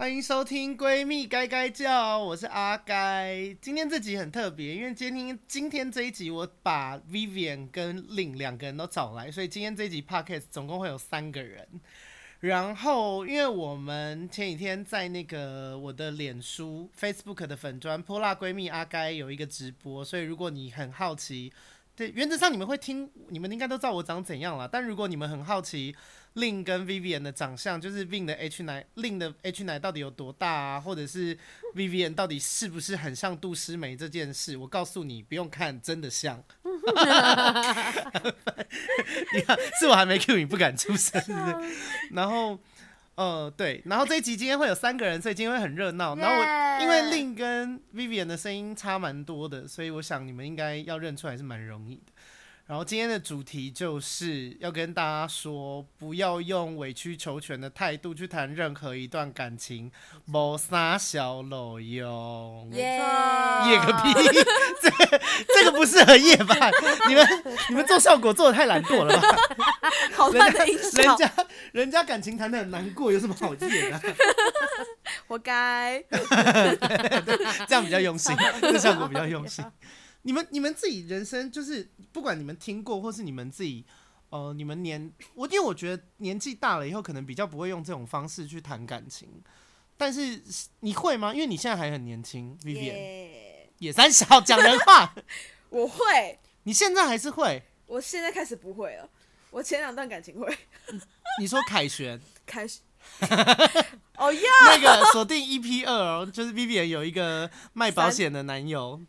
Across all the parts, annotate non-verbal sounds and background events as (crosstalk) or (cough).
欢迎收听《闺蜜该该叫》，我是阿该。今天这集很特别，因为今天今天这一集我把 Vivian 跟 Lin 两个人都找来，所以今天这一集 Podcast 总共会有三个人。然后，因为我们前几天在那个我的脸书 Facebook 的粉专泼辣闺蜜阿该有一个直播，所以如果你很好奇，对，原则上你们会听，你们应该都知道我长怎样了。但如果你们很好奇，Lin 跟 Vivian 的长相，就是 Vin 的 H 奶，Lin 的 H 奶到底有多大啊？或者是 Vivian 到底是不是很像杜诗梅这件事？我告诉你，不用看，真的像。(laughs) 你看，是我还没 Q 你，不敢出声，是不是？然后，呃，对，然后这一集今天会有三个人，所以今天会很热闹。然后我因为 Lin 跟 Vivian 的声音差蛮多的，所以我想你们应该要认出来是蛮容易的。然后今天的主题就是要跟大家说，不要用委曲求全的态度去谈任何一段感情，谋杀小老用。耶，耶个屁！这个、(laughs) 这个不适合夜吧？你们你们做效果做的太懒惰了吧？(laughs) 好烂的音效。人家人家感情谈的很难过，有什么好夜的？(laughs) 活该。这样比较用心，这效果比较用心。你们你们自己人生就是不管你们听过或是你们自己，呃，你们年我因为我觉得年纪大了以后可能比较不会用这种方式去谈感情，但是你会吗？因为你现在还很年轻，Vivian 也三小讲人话，(laughs) 我会，你现在还是会？我现在开始不会了，我前两段感情会。你说凯旋，(laughs) 凯旋，(laughs) 哦呀，那个锁定 EP 二哦，就是 Vivian 有一个卖保险的男友，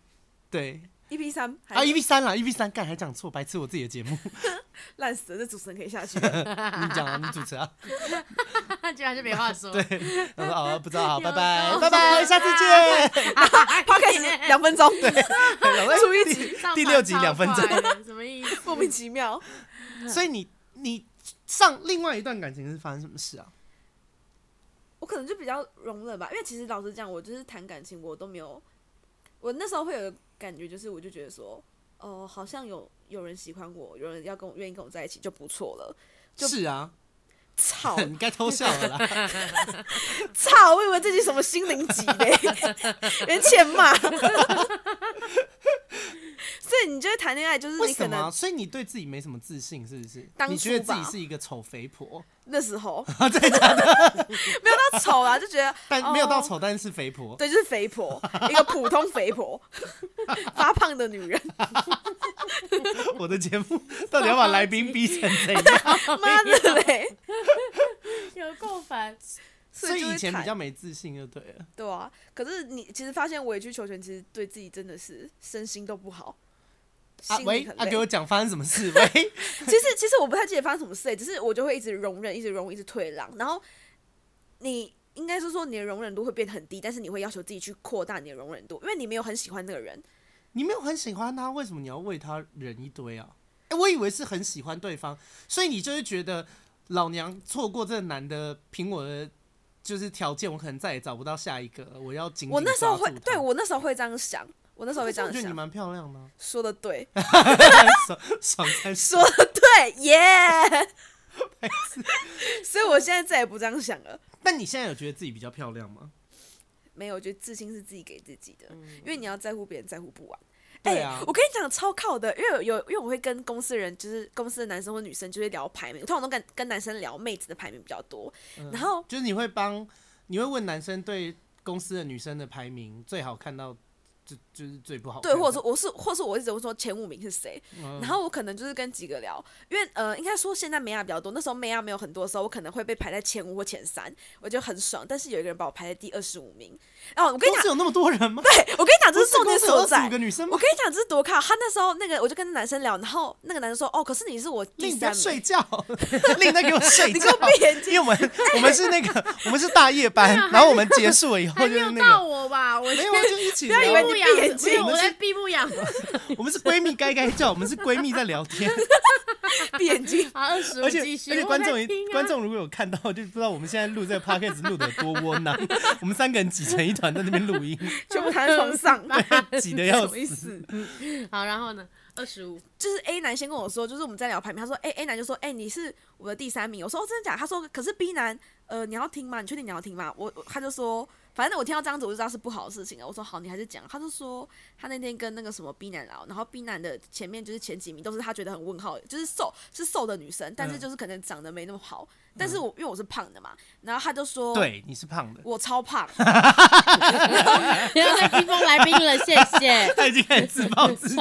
对。E P 三啊，E P 三啦，E P 三，干还讲错，白痴我自己的节目，(laughs) 烂死了，这主持人可以下去。(laughs) 你讲啊，你主持啊，(laughs) 居然就没话说。对，他说哦，不知道，好，拜拜，拜拜，下次见。抛，开始两分钟，对，出一集，第六集两分钟，什么意思？莫名其妙。所以你你上另外一段感情是发生什么事啊？我可能就比较容忍吧，因为其实老实讲，我就是谈感情，我都没有，我那时候会有。感觉就是，我就觉得说，哦、呃，好像有有人喜欢我，有人要跟我愿意跟我在一起就不错了。就是啊，(laughs) 操，(laughs) 你该偷笑了啦。操，我以为自己什么心灵级嘞，(laughs) 人欠骂。所以你觉得谈恋爱就是你可能，所以你对自己没什么自信，是不是？當你觉得自己是一个丑肥婆？那时候 (laughs) 真的假的？(laughs) 没有到丑啊，就觉得，但没有到丑，但是肥婆。对，就是肥婆，(laughs) 一个普通肥婆，发胖的女人。我的节目到底要把来宾逼成怎样？妈的嘞！有够烦。所以以前比较没自信就对了。对啊，可是你其实发现委曲求全，其实对自己真的是身心都不好。啊喂，啊给我讲发生什么事？(laughs) 喂，(laughs) 其实其实我不太记得发生什么事，只是我就会一直容忍，一直容忍，一直退让。然后你应该是说你的容忍度会变很低，但是你会要求自己去扩大你的容忍度，因为你没有很喜欢那个人。你没有很喜欢他，为什么你要为他忍一堆啊？哎、欸，我以为是很喜欢对方，所以你就是觉得老娘错过这个男的，凭我的就是条件，我可能再也找不到下一个，我要紧紧。我那时候会，对我那时候会这样想。我那时候会这样想，我觉得你蛮漂亮的。说的对，(laughs) 爽爽三说的对，耶！所以我现在再也不这样想了。但你现在有觉得自己比较漂亮吗？没有，我觉得自信是自己给自己的，嗯、因为你要在乎别人，在乎不完。对啊，欸、我跟你讲超靠的，因为有因为我会跟公司的人，就是公司的男生或女生，就会聊排名。我通常都跟跟男生聊妹子的排名比较多，嗯、然后就是你会帮，你会问男生对公司的女生的排名最好看到。就就是最不好。对，或者说我是，或是我一直会说前五名是谁，嗯、然后我可能就是跟几个聊，因为呃，应该说现在美亚比较多，那时候美亚没有很多的时候，我可能会被排在前五或前三，我就很爽。但是有一个人把我排在第二十五名，哦，我跟你讲，有那么多人吗？对，我跟你讲，这是重点所在。个女生？我跟你讲，这是多靠。他那时候那个，我就跟男生聊，然后那个男生说，哦，可是你是我第三名。(laughs) 睡觉，另在给我睡觉。你给我闭眼睛，因为我们 (laughs) 我们是那个我们是大夜班，然后我们结束了以后就是那个。到我吧，我没有就一起。不要以为你闭眼睛。我在闭不养，(laughs) 我们是闺蜜该该叫，我们是闺蜜在聊天，(laughs) 闭眼睛，而且而且观众观众如果有看到，就不知道我们现在录这个 podcast 录的有多窝囊。(laughs) 我们三个人挤成一团在那边录音，全部躺在床上，挤的要死。好，然后呢？二十五，就是 A 男先跟我说，就是我们在聊排名，他说，哎，A 男就说，哎，你是我的第三名。我说，哦，真的假的？他说，可是 B 男。呃，你要听吗？你确定你要听吗？我他就说。反正我听到这样子，我就知道是不好的事情了。我说好，你还是讲。他就说他那天跟那个什么 B 男聊，然后 B 男的前面就是前几名都是他觉得很问号，就是瘦是瘦的女生，但是就是可能长得没那么好。嗯、但是我因为我是胖的嘛，然后他就说，对，你是胖的，我超胖。(laughs) 不要再逼疯来宾了，谢谢。(laughs) 他已经开始自暴自弃，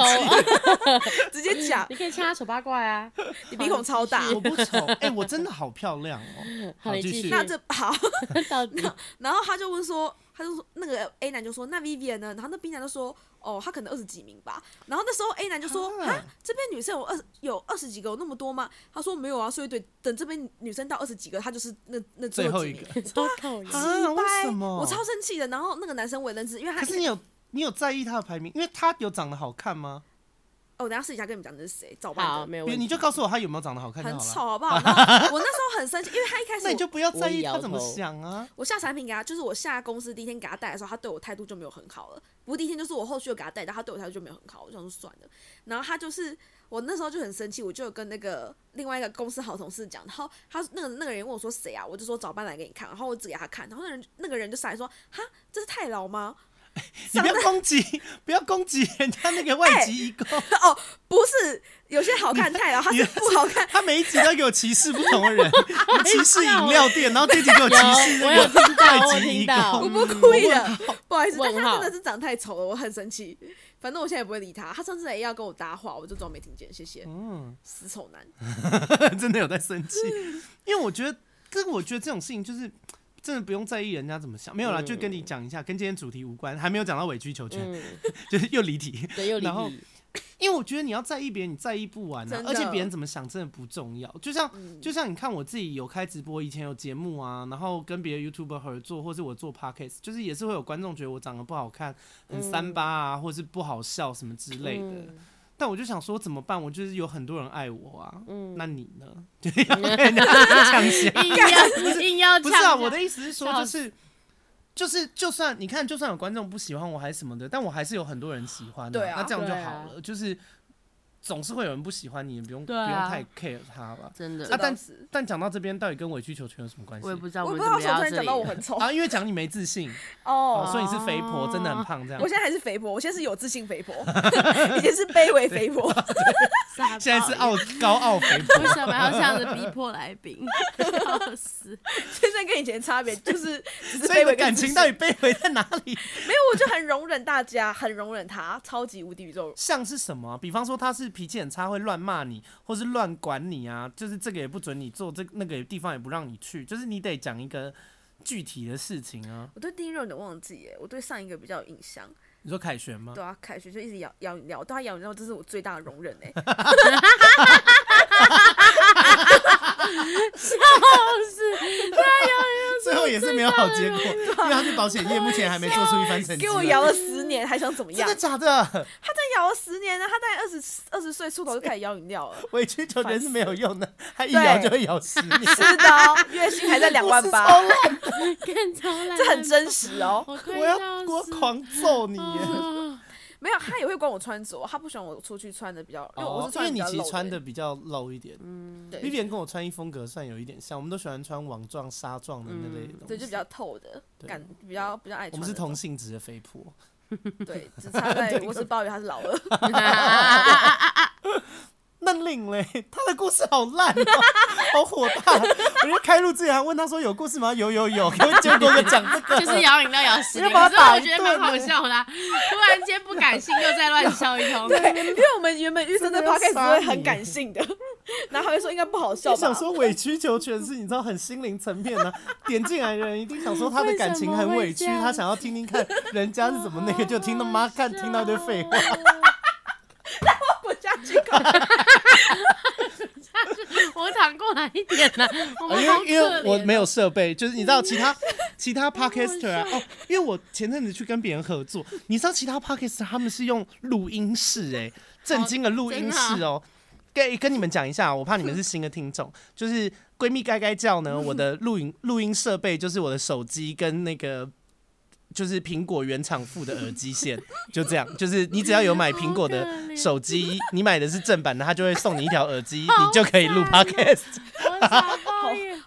(laughs) 直接讲，你可以掐他丑八怪啊，你鼻孔超大，我不丑，哎、欸，我真的好漂亮哦。好，继续。那这好，然后他就问说。他就说那个 A 男就说那 Vivian 呢？然后那 B 男就说哦，他可能二十几名吧。然后那时候 A 男就说啊，这边女生有二有二十几个，有那么多吗？他说没有啊，所以对，等这边女生到二十几个，他就是那那最后一个。(laughs) 多讨厌 (laughs) 啊！为什么？我超生气的。然后那个男生我也认识，因为他可是你有你有在意他的排名，因为他有长得好看吗？我等下试一下跟你们讲这是谁，找不到，没有问题。你就告诉我他有没有长得好看，很丑好不好？(laughs) 我那时候很生气，因为他一开始那你就不要在意他怎么想啊。我下产品给他，就是我下公司第一天给他带的时候，他对我态度就没有很好了。不过第一天就是我后续又给他带，但他对我态度就没有很好，我就想说算了。然后他就是我那时候就很生气，我就有跟那个另外一个公司好同事讲，然后他那个那个人问我说谁啊？我就说早班来给你看，然后我指给他看，然后那人那个人就上来说哈，这是太老吗？(laughs) 你不要攻击，(laughs) 不要攻击人家那个外籍移工、欸、哦，不是有些好看太了，(laughs) 他是不好看，他每一集都给我歧视不同的人，歧视饮料店，然后这集给我歧视那个外籍移工，我不故意的，不好意思，但他真的是长太丑了，我很生气。反正我现在也不会理他，他上次也要跟我搭话，我就装没听见，谢谢。嗯，死丑男，真的有在生气，因为我觉得，跟我觉得这种事情就是。真的不用在意人家怎么想，没有啦，嗯、就跟你讲一下，跟今天主题无关，还没有讲到委曲求全，嗯、(laughs) 就是又离题。(laughs) 对，又离题。然后，因为我觉得你要在意别人，你在意不完啊，而且别人怎么想真的不重要。就像，嗯、就像你看我自己有开直播，以前有节目啊，然后跟别的 YouTuber 合作，或是我做 Podcast，就是也是会有观众觉得我长得不好看，很三八啊，或是不好笑什么之类的。嗯但我就想说怎么办？我就是有很多人爱我啊，嗯，那你呢？(laughs) 就要跟人家抢先，硬要硬要不是啊？我的意思是说，就是就是，就算你看，就算有观众不喜欢我还是什么的，但我还是有很多人喜欢的，对啊，那这样就好了，就是。总是会有人不喜欢你，你不用、啊、不用太 care 他吧。真的。啊，但但讲到这边，到底跟委曲求全有什么关系？我也不知道。我不知道，突然讲到我很丑啊，因为讲你没自信哦，所以你是肥婆，真的很胖这样。我现在还是肥婆，我现在是有自信肥婆，(laughs) 以前是卑微肥婆，(laughs) 现在是傲高傲肥婆。为什么要这样子逼迫来宾？(laughs) 笑死！现在跟以前差别就是，所以感情到底卑微在哪里？没有，我就很容忍大家，很容忍他，超级无敌宇宙。像是什么？比方说他是。脾气很差，会乱骂你，或是乱管你啊，就是这个也不准你做，这那个地方也不让你去，就是你得讲一个具体的事情啊。我对第一任有点忘记耶，我对上一个比较有印象。你说凯旋吗？对啊，凯旋就一直咬咬饮料，对他咬饮料，这是我最大的容忍哎。(laughs) 笑死！对啊最后也是没有好结果，因为他是保险业，目前还没做出一番成绩。给我摇了十年，还想怎么样？真的假的？他在摇了十年呢，他在二十二十岁出头就开始摇饮料了。委曲求全是没有用的，他一摇就会摇十年。是的，月薪还在两万八，超烂，这很真实哦。我要我狂揍你！没有，他也会管我穿着，他不喜欢我出去穿的比较，因为我是穿因为你其实穿的比较露一点。嗯，对。Vivian 跟我穿衣风格算有一点像，我们都喜欢穿网状、纱状的那类。对，就比较透的感，比较比较爱穿。我们是同性质的肥婆。对，只 (laughs) 差在我是鲍鱼，他是老二。(laughs) (laughs) 那令嘞，他的故事好烂哦，(laughs) 好火大！我就开录之前还问他说有故事吗？有有有，给我结果讲这个，就是摇饮料摇十年，可是我觉得蛮好笑的。突然间不感性，又在乱笑一通。对，因为我们原本预设的 podcast 会很感性的，然后还会说应该不好笑。我想说委曲求全是，你知道很心灵层面的，(laughs) 点进来的人一定想说他的感情很委屈，他想要听听看人家是怎么那个，就听到妈看听到一堆废话。我下去看。我躺过来一点呢，因为因为我没有设备，就是你知道其他 (laughs) 其他 podcaster 啊，哦，因为我前阵子去跟别人合作，你知道其他 podcaster 他们是用录音室哎，正经的录音室哦，跟跟你们讲一下，我怕你们是新的听众，就是闺蜜该该叫呢，我的录音录音设备就是我的手机跟那个。就是苹果原厂附的耳机线，就这样。就是你只要有买苹果的手机，你买的是正版的，他就会送你一条耳机，你就可以录 podcast。好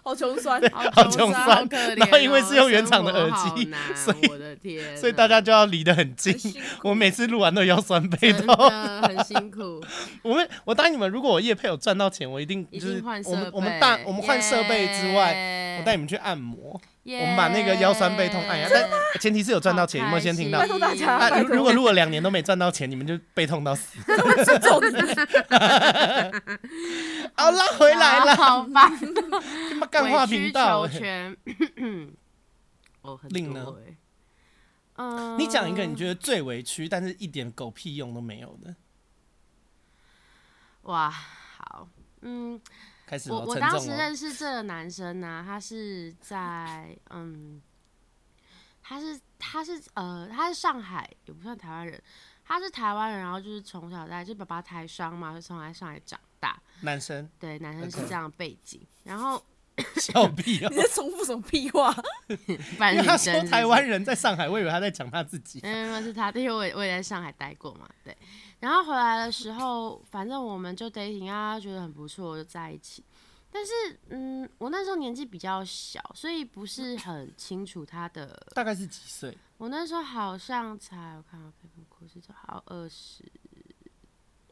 好穷酸，好穷酸。然后因为是用原厂的耳机，所以我的天，所以大家就要离得很近。我每次录完都腰酸背痛，很辛苦。我们我答应你们，如果我叶配有赚到钱，我一定就是我们我们大我们换设备之外，我带你们去按摩。我们把那个腰酸背痛按压，但前提是有赚到钱，有没有先听到？拜托大家，如果如果两年都没赚到钱，你们就背痛到死。(laughs) 好，拉回来了，好吧。干话频道，哦，(coughs) 令呢？嗯，你讲一个你觉得最委屈，但是一点狗屁用都没有的。哇，好，嗯。开始我我当时认识这个男生呢、啊，他是在嗯，他是他是呃他是上海也不算台湾人，他是台湾人，然后就是从小在就爸爸台商嘛，就从来上海长大。男生对，男生是这样的背景，然后 (laughs) 笑屁哦，你在重复什么屁话？(laughs) 反正他说台湾人在上海，我以为他在讲他自己。嗯，那是他，因为我也我也在上海待过嘛，对。然后回来的时候，反正我们就 dating 啊，觉得很不错，就在一起。但是，嗯，我那时候年纪比较小，所以不是很清楚他的。大概是几岁？我那时候好像才我看我看看，故事就好二十，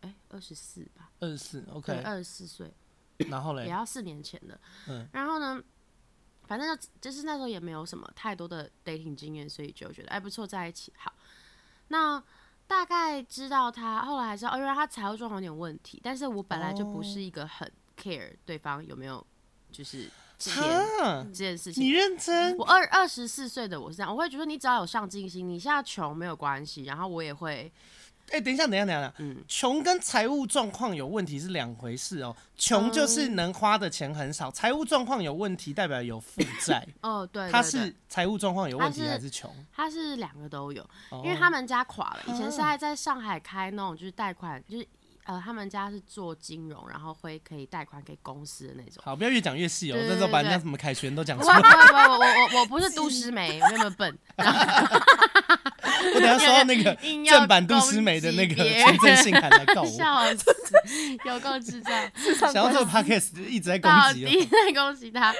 哎，二十四吧。二十四，OK，二十四岁。然后嘞？也要四年前的。嗯。然后呢，反正就就是那时候也没有什么太多的 dating 经验，所以就觉得哎不错，在一起好。那。大概知道他后来还是哦，原来他财务状况有点问题，但是我本来就不是一个很 care 对方有没有就是钱这件事情。你认真？我二二十四岁的我是这样，我会觉得你只要有上进心，你现在穷没有关系，然后我也会。哎、欸，等一下，等一下，等一下，嗯，穷跟财务状况有问题是两回事哦。穷就是能花的钱很少，财、嗯、务状况有问题代表有负债。(coughs) 哦，对，他是财务状况有问题还是穷？他是两个都有，因为他们家垮了。以前是还在上海开那种就是贷款，就是呃，他们家是做金融，然后会可以贷款给公司的那种。好，不要越讲越细哦，那时候把人家什么凯旋都讲出来。不不不，我我我不是杜诗梅，我那么笨。(laughs) 我等下收到那个 (laughs) 正版杜诗梅的那个存证信函来告我，笑死，有够智障！(laughs) 想要做 podcast 一直在攻击，一直在攻击他。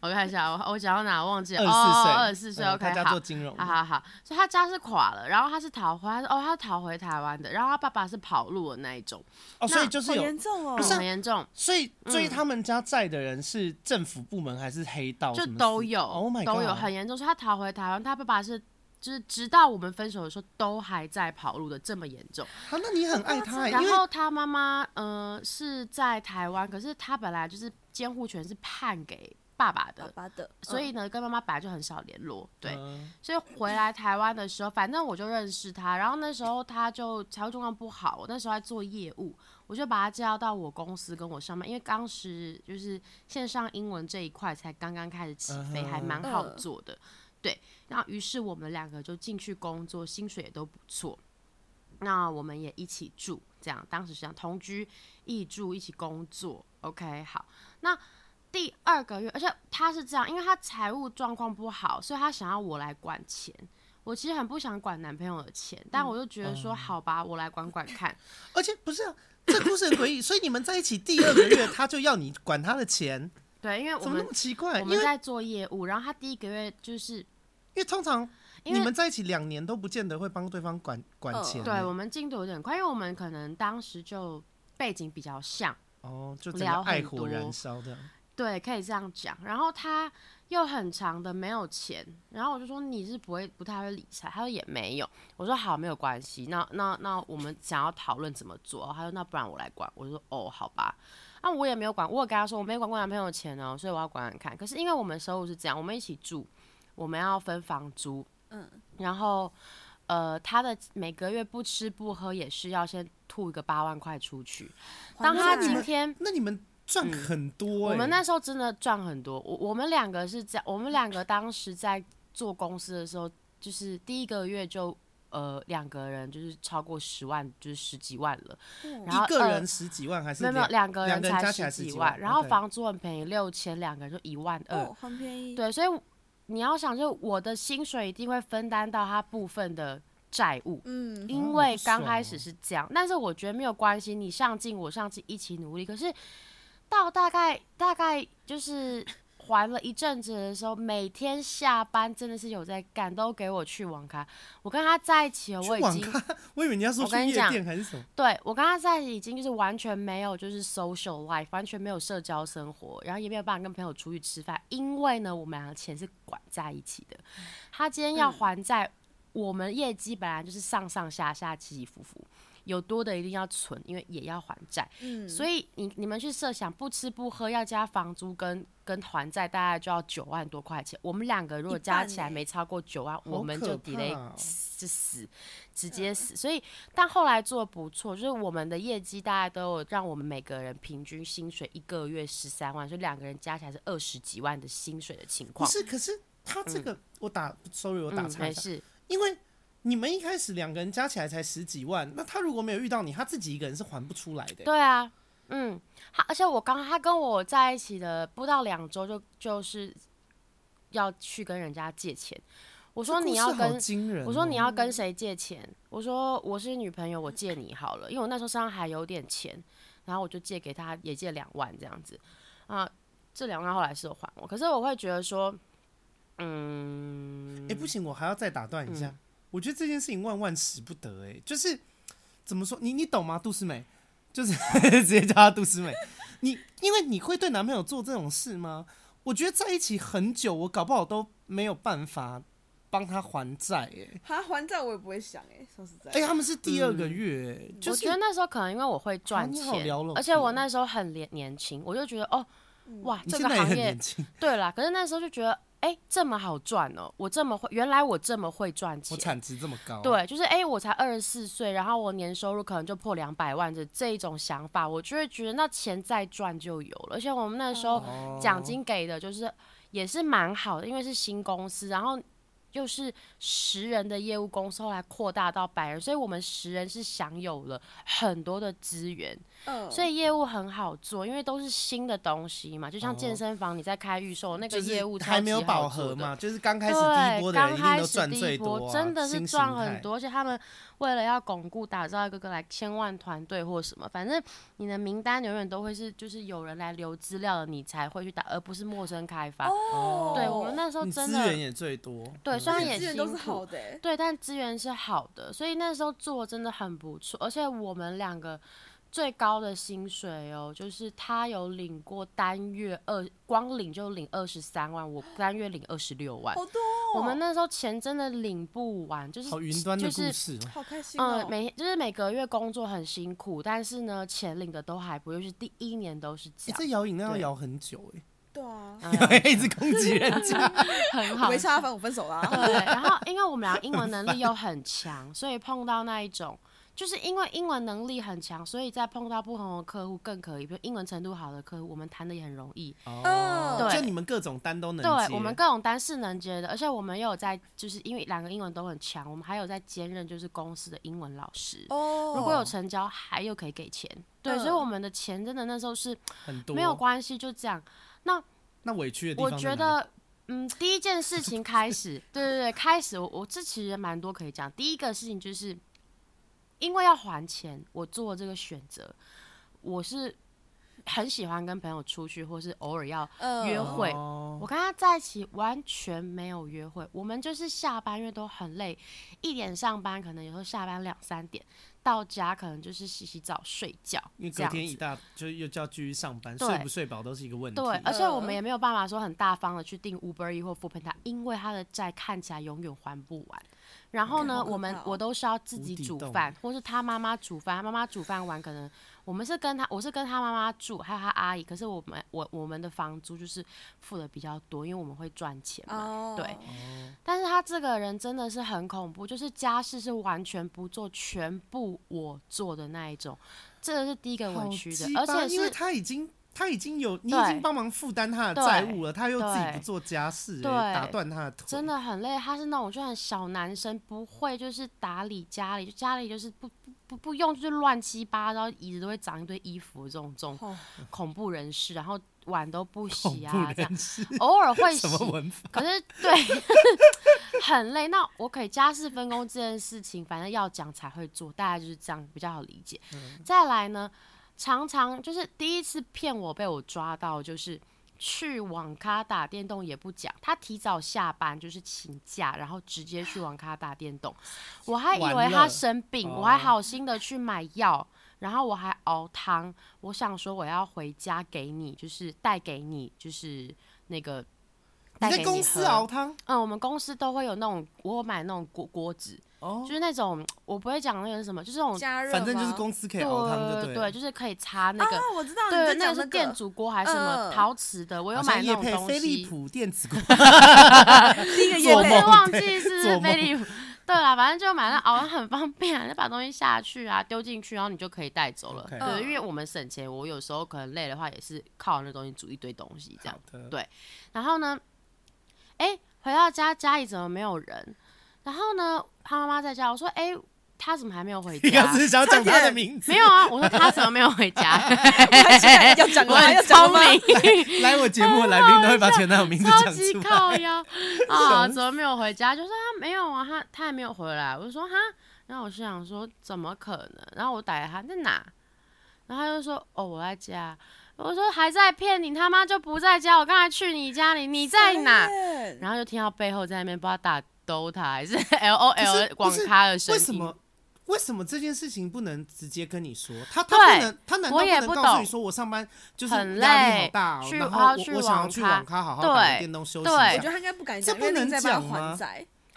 我看一下，我我讲到哪我忘记了。二十四岁，二十四岁，OK，他家做金融，好好好。所以他家是垮了，然后他是逃回，他是哦，他逃回台湾的，然后他爸爸是跑路的那一种。哦，所以就是有严重哦，很严重。所以追他们家债的人是政府部门还是黑道？就都有，Oh 都有很严重。所以他逃回台湾，他爸爸是。就是直到我们分手的时候，都还在跑路的这么严重。啊，那你很爱他。然后他妈妈，呃，是在台湾，可是他本来就是监护权是判给爸爸的，爸爸的，所以呢，跟妈妈本来就很少联络。对，嗯、所以回来台湾的时候，反正我就认识他。然后那时候他就财务状况不好，我那时候在做业务，我就把他介绍到我公司跟我上班，因为当时就是线上英文这一块才刚刚开始起飞，嗯、还蛮好做的。对，然后于是我们两个就进去工作，薪水也都不错。那我们也一起住，这样当时是这样同居，一起住，一起工作。OK，好。那第二个月，而且他是这样，因为他财务状况不好，所以他想要我来管钱。我其实很不想管男朋友的钱，但我就觉得说，好吧，我来管管看。(laughs) 而且不是啊，这故事很诡异，所以你们在一起第二个月，他就要你管他的钱。对，因为我们怎么那么奇怪？我们在做业务，然后他第一个月就是，因为通常你们在一起两年都不见得会帮对方管管钱。对，我们进度有点快，因为我们可能当时就背景比较像，哦，就聊爱火燃烧的。对，可以这样讲。然后他又很长的没有钱，然后我就说你是不会不太会理财，他说也没有。我说好，没有关系。那那那我们想要讨论怎么做，他说那不然我来管。我说哦，好吧。那、啊、我也没有管，我有跟他说我没有管过男朋友的钱哦，所以我要管管看。可是因为我们收入是这样，我们一起住，我们要分房租，嗯，然后呃，他的每个月不吃不喝也是要先吐一个八万块出去。当他今天，那你们赚很多、欸嗯，我们那时候真的赚很多。我我们两个是这样，我们两个当时在做公司的时候，就是第一个月就。呃，两个人就是超过十万，就是十几万了。嗯、然后一个人十几万还是？没有没有，两个人才十几几万。然后房租很便宜，六千，两个人就一万二，哦，很便宜。对，所以你要想，就我的薪水一定会分担到他部分的债务。嗯，因为刚开始是这样，哦、但是我觉得没有关系，你上进我上进，一起努力。可是到大概大概就是还了一阵子的时候，每天下班真的是有在干，都给我去网咖。我跟他在一起了，我已经，(laughs) 我以为你要说去夜店还是什么？对，我跟他在一起已经就是完全没有就是 social life，完全没有社交生活，然后也没有办法跟朋友出去吃饭，因为呢，我们两个钱是管在一起的。他今天要还债，嗯、我们业绩本来就是上上下下起起伏伏。有多的一定要存，因为也要还债。嗯，所以你你们去设想，不吃不喝要加房租跟跟还债，大概就要九万多块钱。我们两个如果加起来没超过九万，欸、我们就 delay 是死，直接死。所以，但后来做的不错，就是我们的业绩大概都有让我们每个人平均薪水一个月十三万，所以两个人加起来是二十几万的薪水的情况。不是，可是他这个、嗯、我打，sorry，我打岔一下，没事，因为。你们一开始两个人加起来才十几万，那他如果没有遇到你，他自己一个人是还不出来的。对啊，嗯，他而且我刚他跟我在一起的不到两周就就是要去跟人家借钱。我说你要跟，哦、我说你要跟谁借钱？我说我是女朋友，我借你好了，因为我那时候身上还有点钱，然后我就借给他，也借两万这样子啊。这两万后来是有还我，可是我会觉得说，嗯，哎、欸，不行，我还要再打断一下。嗯我觉得这件事情万万使不得哎、欸，就是怎么说，你你懂吗？杜思美，就是直接叫她杜思美。你因为你会对男朋友做这种事吗？我觉得在一起很久，我搞不好都没有办法帮他还债哎、欸。他还债我也不会想哎、欸，说实在。哎、欸，他们是第二个月、欸嗯就是，我觉得那时候可能因为我会赚钱，而且我那时候很年年轻，我就觉得哦，哇，这个行业，对啦。可是那时候就觉得。哎、欸，这么好赚哦！我这么会，原来我这么会赚钱，我产值这么高。对，就是哎、欸，我才二十四岁，然后我年收入可能就破两百万的这一种想法，我就会觉得那钱再赚就有了。而且我们那时候奖金给的就是也是蛮好的，因为是新公司，然后。又是十人的业务公司，后来扩大到百人，所以我们十人是享有了很多的资源，嗯，所以业务很好做，因为都是新的东西嘛，就像健身房你在开预售、哦、那个业务还没有饱和嘛，就是刚开始第一波的人一定都赚最多、啊，真的是赚很多，而且他们为了要巩固打造一个个来千万团队或什么，反正你的名单永远都会是就是有人来留资料的，你才会去打，而不是陌生开发。哦，对我们那时候真的资源也最多，对。虽然也辛苦，都是好的欸，对，但资源是好的，所以那时候做真的很不错。而且我们两个最高的薪水哦，就是他有领过单月二，光领就领二十三万，我单月领二十六万，好多哦。我们那时候钱真的领不完，就是好云端的故事，好开心哦。嗯，每就是每个月工作很辛苦，但是呢，钱领的都还不错，就是第一年都是这样。这摇饮料要摇很久哎。对啊，(laughs) 一直攻击人家，(laughs) 很好。没差，分我分手了。对，然后因为我们俩英文能力又很强，所以碰到那一种，就是因为英文能力很强，所以在碰到不同的客户更可以，比如英文程度好的客户，我们谈的也很容易。哦，对，就你们各种单都能接。对，我们各种单是能接的，而且我们又有在，就是因为两个英文都很强，我们还有在兼任就是公司的英文老师。哦，如果有成交，还又可以给钱。对，所以我们的钱真的那时候是很多，没有关系，就这样。那那委屈的地方，我觉得，嗯，第一件事情开始，对对对，开始我我这其实蛮多可以讲。第一个事情就是，因为要还钱，我做这个选择，我是很喜欢跟朋友出去，或是偶尔要约会。我跟他在一起完全没有约会，我们就是下班，因为都很累，一点上班，可能有时候下班两三点。到家可能就是洗洗澡睡觉，因为隔天一大就又就要继续上班，睡不睡饱都是一个问题。对，而且我们也没有办法说很大方的去订 Uber E 或 Foodpanda，因为他的债看起来永远还不完。然后呢，我们我都是要自己煮饭，或是他妈妈煮饭，妈妈煮饭完可能。我们是跟他，我是跟他妈妈住，还有他阿姨。可是我们我我们的房租就是付的比较多，因为我们会赚钱嘛。Oh. 对。但是他这个人真的是很恐怖，就是家事是完全不做，全部我做的那一种。这个是第一个委屈的，而且是因为他已经他已经有你已经帮忙负担他的债务了，他又自己不做家事，欸，对，打断他的腿，真的很累。他是那种就很小男生，不会就是打理家里，就家里就是不。不不用就是乱七八糟，椅子都会长一堆衣服，这种这种恐怖人士，然后碗都不洗啊，这样偶尔会洗，可是对很累。那我可以家事分工这件事情，反正要讲才会做，大概就是这样比较好理解。嗯、再来呢，常常就是第一次骗我被我抓到，就是去网咖打电动也不讲，他提早下班就是请假，然后直接去网咖打电动。我还以为他生病，我还好心的去买药，然后我还熬汤。我想说我要回家给你，就是带给你，就是那个。你在公司熬汤？嗯，我们公司都会有那种，我买那种锅锅子，哦，就是那种我不会讲那个是什么，就是那种加热，反正就是公司可以熬汤的，对对，就是可以插那个。哦，我知道，对，那个是电煮锅还是什么陶瓷的？我有买那种东西。飞利浦电子锅。(laughs) 第一个 (laughs) 忘记是不是飞利浦。对啦，反正就买那熬汤很方便啊，就把东西下去啊，丢进去，然后你就可以带走了。对，因为我们省钱，我有时候可能累的话，也是靠那东西煮一堆东西这样。对，然后呢？哎，回到家，家里怎么没有人？然后呢，他妈妈在家。我说：“哎，他怎么还没有回家？” (laughs) 你只是想讲他的名字。没有啊，我说他怎么没有回家？(laughs) 要讲我很聪明。(laughs) 来我节目的来宾都会把前男友名字讲出来。超级靠腰啊！怎么没有回家？就说他没有啊，他他还没有回来。我就说哈，然后我是想说怎么可能？然后我打给他在哪？然后他就说：“哦，我在家。”我说还在骗你，他妈就不在家。我刚才去你家里，你在哪？然后就听到背后在那边不知道打 DOTA 还是 (laughs) L O L 网咖的声音。为什么？为什么这件事情不能直接跟你说？他他不能，他难道不能告诉你说我上班就是压力好大，然后我我想要去网咖好好打电动休息一下。我觉得他应该不敢讲，这不能讲吗？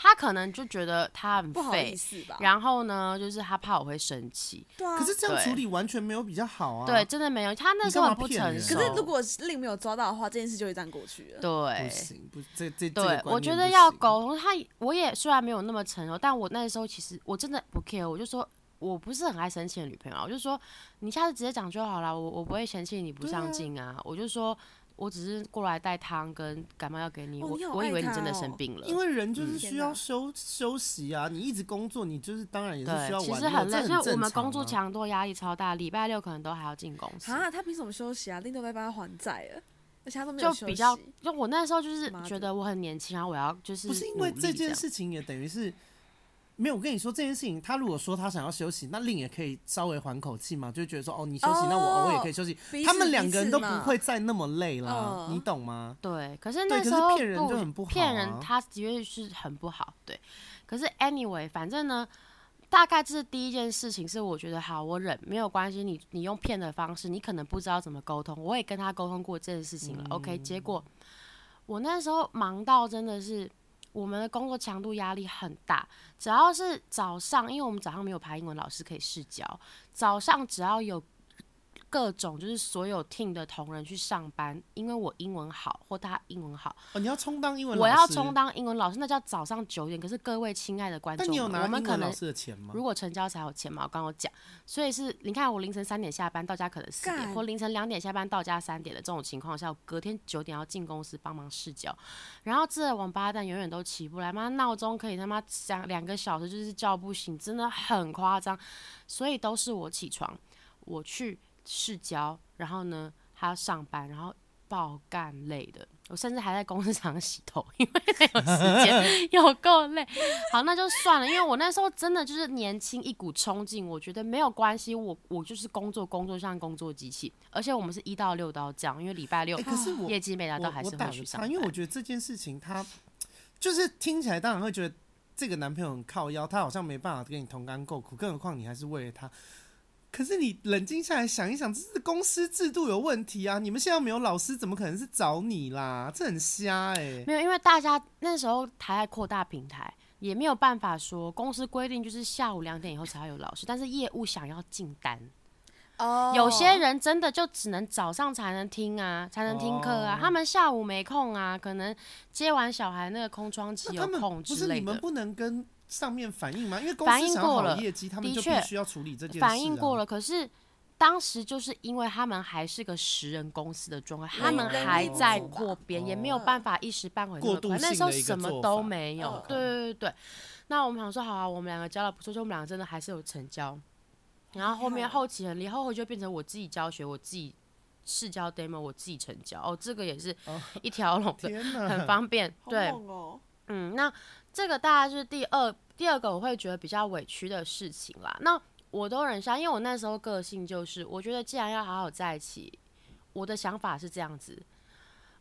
他可能就觉得他很不好意思吧，然后呢，就是他怕我会生气。对啊，可是这样处理完全没有比较好啊。对，真的没有。他那时候不成熟。可是如果令没有抓到的话，这件事就会这样过去了。对，不行，不，这这对，我觉得要沟通。他我也虽然没有那么成熟，但我那时候其实我真的不 care。我就说我不是很爱生气的女朋友，我就说你下次直接讲就好了，我我不会嫌弃你不上进啊。我就说。我只是过来带汤跟感冒药给你，哦你哦、我我以为你真的生病了。因为人就是需要休、嗯、休息啊，你一直工作，你就是当然也是需要玩。其实很累，因为我们工作强度压力超大，礼拜六可能都还要进公司。啊，他凭什么休息啊？另外都在帮他还债了，而且他都没有休息。就比较，就我那时候就是觉得我很年轻，然后我要就是不是因为这件事情也等于是。没有，我跟你说这件事情，他如果说他想要休息，那令也可以稍微缓口气嘛，就觉得说哦，你休息，哦、那我偶尔也可以休息，他们两个人都不会再那么累了，哦、你懂吗？对，可是那时候骗人就很不好、啊，骗人他的确是很不好，对。可是 anyway，反正呢，大概这是第一件事情，是我觉得好，我忍没有关系，你你用骗的方式，你可能不知道怎么沟通，我也跟他沟通过这件事情了、嗯、，OK，结果我那时候忙到真的是。我们的工作强度压力很大，只要是早上，因为我们早上没有排英文老师可以试教，早上只要有。各种就是所有 team 的同仁去上班，因为我英文好或他英文好。哦，你要充当英文老师？我要充当英文老师，那叫早上九点。可是各位亲爱的观众，你有拿英文老师的钱吗？如果成交才有钱嘛，我刚刚讲。所以是，你看我凌晨三点下班到家，可能四点，或凌晨两点下班到家三点的这种情况下，我隔天九点要进公司帮忙试教。然后这王八蛋永远都起不来，妈闹钟可以他妈响两个小时就是叫不醒，真的很夸张。所以都是我起床，我去。试教，然后呢，还要上班，然后爆干累的。我甚至还在公司 (laughs) 场洗头，因为没有时间，(laughs) 有够累。好，那就算了，因为我那时候真的就是年轻，一股冲劲，我觉得没有关系，我我就是工作工作像工作机器。而且我们是一到六都要这样，因为礼拜六可是我业绩没达到还是会去上班。因为我觉得这件事情，他就是听起来当然会觉得这个男朋友很靠腰，他好像没办法跟你同甘共苦，更何况你还是为了他。可是你冷静下来想一想，这是公司制度有问题啊！你们现在没有老师，怎么可能是找你啦？这很瞎哎、欸。没有，因为大家那时候还在扩大平台，也没有办法说公司规定就是下午两点以后才要有老师，但是业务想要进单，哦，oh. 有些人真的就只能早上才能听啊，才能听课啊，oh. 他们下午没空啊，可能接完小孩那个空窗期有空之类的。不是你们不能跟。上面反映吗？因为公司想好业绩，他们就必须要处理这件事、啊。反映过了，可是当时就是因为他们还是个十人公司的状态，他们还在扩编，也没有办法一时半会那么快。那时候什么都没有。对对对对。那我们想说，好啊，我们两个交了不错，就我们两个真的还是有成交。然后后面后期很厉害，后后就变成我自己教学，我自己试教 demo，我自己成交。哦，这个也是一条龙的，很方便。对，嗯，那。这个大概是第二第二个我会觉得比较委屈的事情啦。那我都忍下，因为我那时候个性就是，我觉得既然要好好在一起，我的想法是这样子，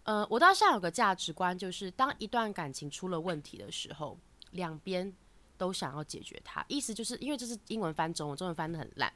呃，我到现在有个价值观，就是当一段感情出了问题的时候，两边都想要解决它。意思就是因为这是英文翻中文，中文翻得很烂，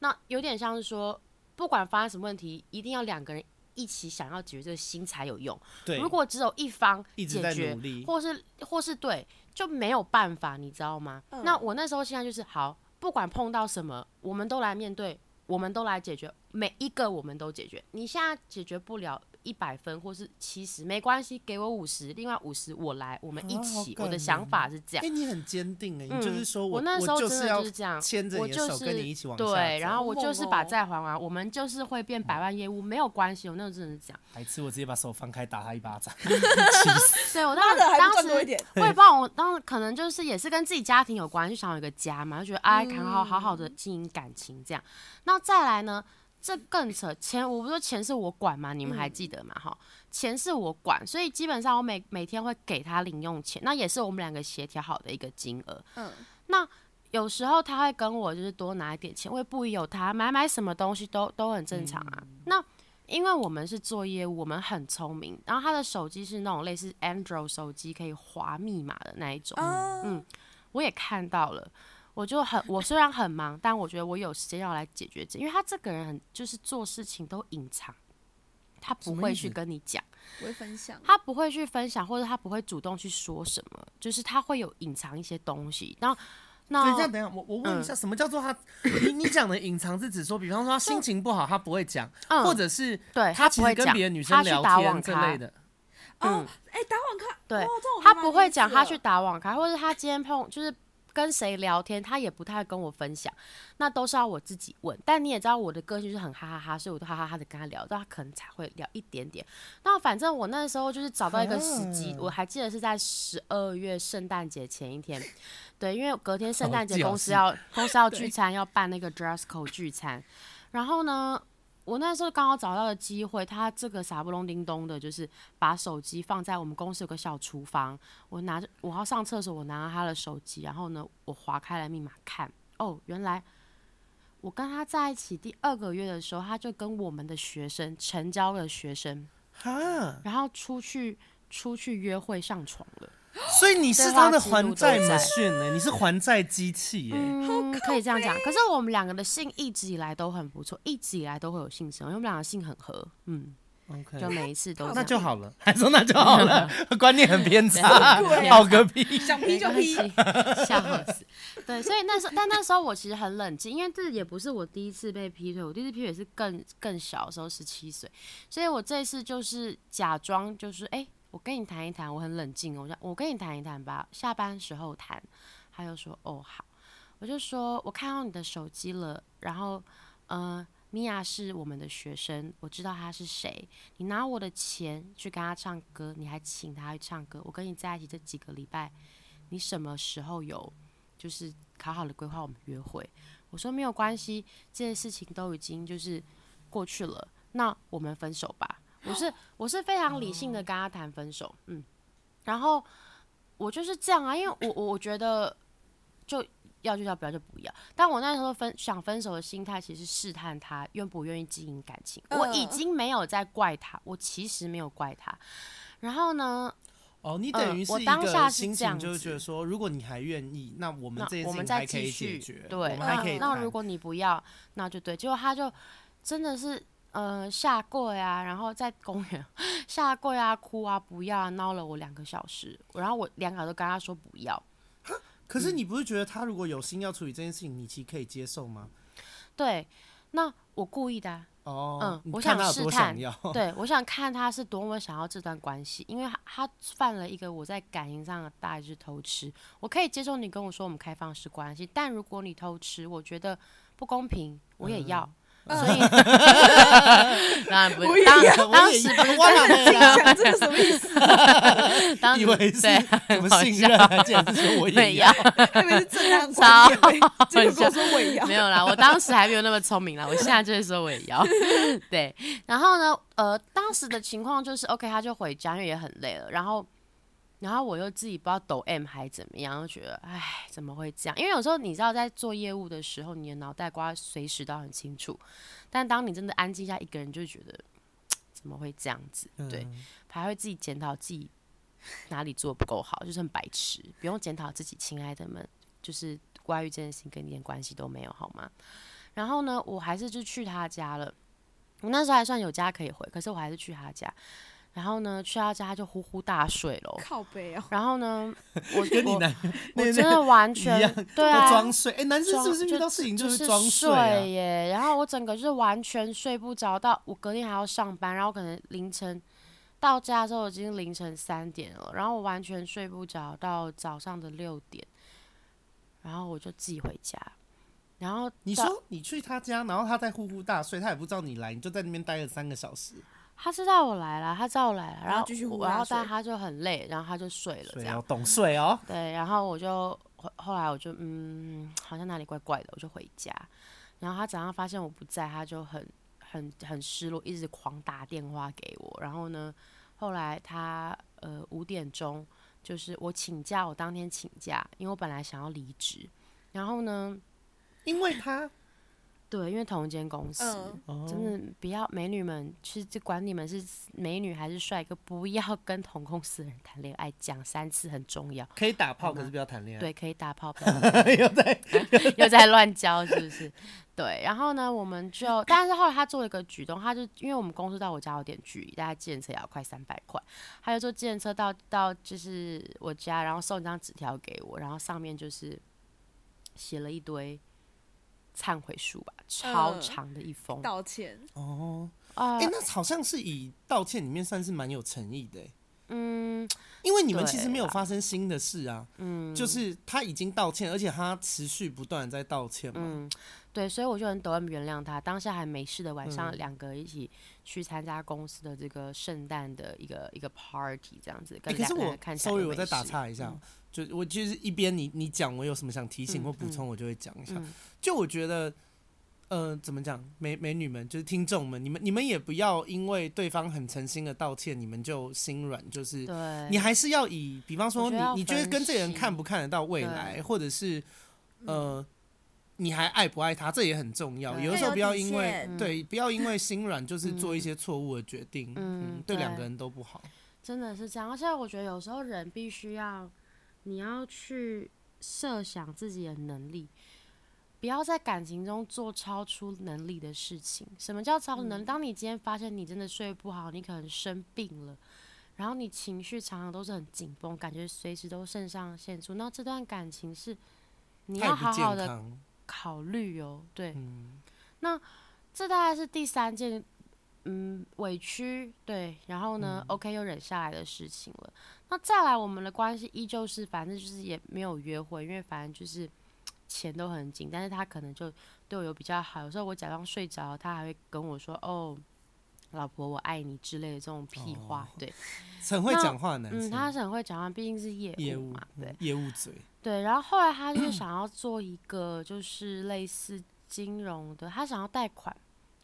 那有点像是说，不管发生什么问题，一定要两个人一起想要解决这个心才有用。对，如果只有一方解决，一直在努力，或是或是对，就没有办法，你知道吗？嗯、那我那时候现在就是好，不管碰到什么，我们都来面对，我们都来解决，每一个我们都解决。你现在解决不了。一百分或是七十没关系，给我五十，另外五十我来，我们一起。我的想法是这样。哎，你很坚定哎，你就是说我我那时候真的就是这样，牵着你的手跟你一起往下。对，然后我就是把债还完，我们就是会变百万业务，没有关系。我那时候真的是这样。还是我直接把手放开打他一巴掌。(laughs) 对，我当时当时我也不知道，我当时可能就是也是跟自己家庭有关，就想有一个家嘛，就觉得哎，很好好好的经营感情这样。那再来呢？这更扯，钱我不是说钱是我管吗？你们还记得吗？哈、嗯，钱是我管，所以基本上我每每天会给他零用钱，那也是我们两个协调好的一个金额。嗯，那有时候他会跟我就是多拿一点钱，我也不疑有他，买买什么东西都都很正常啊。嗯、那因为我们是做业务，我们很聪明，然后他的手机是那种类似 Android 手机，可以划密码的那一种。嗯，嗯，我也看到了。我就很，我虽然很忙，但我觉得我有时间要来解决这，因为他这个人很就是做事情都隐藏，他不会去跟你讲，不会分享，他不会去分享，或者他不会主动去说什么，就是他会有隐藏一些东西。然后，那等一下，等一下，我我问一下，嗯、什么叫做他？你你讲的隐藏是指说，比方说他心情不好，他不会讲，嗯、或者是对他不会跟别的女生聊天之类的。哦，哎、欸，打网咖，对，哦、他不会讲，他去打网咖，或者他今天碰就是。跟谁聊天，他也不太跟我分享，那都是要我自己问。但你也知道我的个性是很哈哈哈，所以我都哈哈哈的跟他聊，但他可能才会聊一点点。那反正我那时候就是找到一个时机，我还记得是在十二月圣诞节前一天，对，因为隔天圣诞节公司要公司要聚餐，要办那个 dress code 聚餐，然后呢。我那时候刚好找到了机会，他这个傻不隆叮咚的，就是把手机放在我们公司有个小厨房。我拿着，我要上厕所，我拿了他的手机，然后呢，我划开了密码看。哦，原来我跟他在一起第二个月的时候，他就跟我们的学生成交了学生，哈，然后出去出去约会上床了。(gasps) 所以你是他的还债 machine 呢？你是还债机器耶？嗯，可以这样讲。可是我们两个的性一直以来都很不错，一直以来都会有性生活，因为我们两个性很合。嗯，OK，就每一次都那就好了，还说那就好了，(laughs) 观念很偏差，好个屁，想劈就劈，笑死。对，所以那时候，但那时候我其实很冷静，因为这也不是我第一次被劈腿，我第一次劈腿是更更小的时候，十七岁，所以我这次就是假装就是哎。欸我跟你谈一谈，我很冷静。我说我跟你谈一谈吧，下班时候谈。他又说哦好，我就说我看到你的手机了，然后呃，米娅是我们的学生，我知道他是谁。你拿我的钱去跟他唱歌，你还请他去唱歌。我跟你在一起这几个礼拜，你什么时候有就是考好的规划我们约会？我说没有关系，这些事情都已经就是过去了，那我们分手吧。我是我是非常理性的跟他谈分手，嗯，然后我就是这样啊，因为我我我觉得就要就要，不要就不要。但我那时候分想分手的心态，其实试探他愿不愿意经营感情。我已经没有在怪他，我其实没有怪他。然后呢，哦，你等于是一个心情，就是觉得说，如果你还愿意，那我们这件事情还可以解决，对，还可以。那如果你不要，那就对。结果他就真的是。呃，下跪啊，然后在公园 (laughs) 下跪啊，哭啊，不要啊，闹了我两个小时，然后我两个都跟他说不要。可是你不是觉得他如果有心要处理这件事情，嗯、你其实可以接受吗？对，那我故意的、啊。哦，嗯，我想试探，(laughs) 对，我想看他是多么想要这段关系，因为他他犯了一个我在感情上的大忌，就是偷吃。我可以接受你跟我说我们开放式关系，但如果你偷吃，我觉得不公平，我也要。嗯所以，(laughs) 当然不是，当当时不是这是什么意思？(laughs) 当以为是什么信任，竟然是说我也要，特别是这样超，结果说我也要，没有啦，我当时还没有那么聪明啦，我现在就是说我也要。(laughs) 对，然后呢，呃，当时的情况就是，OK，他就回家，因为也很累了，然后。然后我又自己不知道抖 M 还怎么样，就觉得哎，怎么会这样？因为有时候你知道，在做业务的时候，你的脑袋瓜随时都很清楚，但当你真的安静下一个人，就觉得怎么会这样子？嗯、对，还会自己检讨自己哪里做不够好，就是很白痴，不用检讨自己，亲爱的们，就是关于这件事情跟你一点关系都没有，好吗？然后呢，我还是就去他家了。我那时候还算有家可以回，可是我还是去他家。然后呢，去他家就呼呼大睡了。靠北哦。然后呢，(laughs) 我跟你男我真的完全对啊，装睡。哎，男生是不是遇到事情就是装睡耶？然后我整个就是完全睡不着，到我隔天还要上班，然后可能凌晨到家的时候已经凌晨三点了，然后我完全睡不着到早上的六点，然后我就自己回家。然后你说你去他家，然后他在呼呼大睡，他也不知道你来，你就在那边待了三个小时。他知道我来了，他知道我来了，然后继续呼呼然后但他就很累，然后他就睡了，这样懂睡哦。(laughs) 对，然后我就后后来我就嗯，好像哪里怪怪的，我就回家。然后他早上发现我不在，他就很很很失落，一直狂打电话给我。然后呢，后来他呃五点钟就是我请假，我当天请假，因为我本来想要离职。然后呢，因为他。对，因为同一间公司，嗯、真的不要美女们，其实管你们是美女还是帅哥，不要跟同公司的人谈恋爱，讲三次很重要。可以打炮，可是不要谈恋爱。对，可以打炮，不要 (laughs) 又在又在乱交，是不是？对，然后呢，我们就，但是后来他做了一个举动，他就因为我们公司到我家有点距离，大概计程车也要快三百块，他就坐计程车到到就是我家，然后送一张纸条给我，然后上面就是写了一堆。忏悔书吧，超长的一封、嗯、道歉。哦，哎、欸，那好像是以道歉里面算是蛮有诚意的，嗯，因为你们其实没有发生新的事啊，嗯，就是他已经道歉，而且他持续不断在道歉嘛，嗯，对，所以我就很抖 M 原谅他。当下还没事的晚上，两个一起去参加公司的这个圣诞的一个一个 party，这样子。跟欸、可是我看，sorry，我再打岔一下。嗯就我就是一边你你讲，我有什么想提醒或补充，我就会讲一下。嗯嗯、就我觉得，呃，怎么讲，美美女们就是听众们，你们你们也不要因为对方很诚心的道歉，你们就心软。就是你还是要以，比方说你你觉得跟这个人看不看得到未来，或者是呃，你还爱不爱他，这也很重要。有的时候不要因为对，不要因为心软，就是做一些错误的决定，嗯，嗯对两个人都不好。真的是这样，而且我觉得有时候人必须要。你要去设想自己的能力，不要在感情中做超出能力的事情。什么叫超能力？当你今天发现你真的睡不好，你可能生病了，然后你情绪常常都是很紧绷，感觉随时都肾上腺素，那这段感情是你要好好的考虑哦。对，那这大概是第三件。嗯，委屈对，然后呢、嗯、，OK 又忍下来的事情了。那再来，我们的关系依旧是，反正就是也没有约会，因为反正就是 (tsk) 钱都很紧。但是他可能就对我有比较好，有时候我假装睡着，他还会跟我说：“哦，老婆，我爱你”之类的这种屁话。哦、对，很会讲话的男生，嗯，他是很会讲话，毕竟是业务嘛，对，业务嘴。对，然后后来他就 (clears throat) 想要做一个，就是类似金融的，他想要贷款。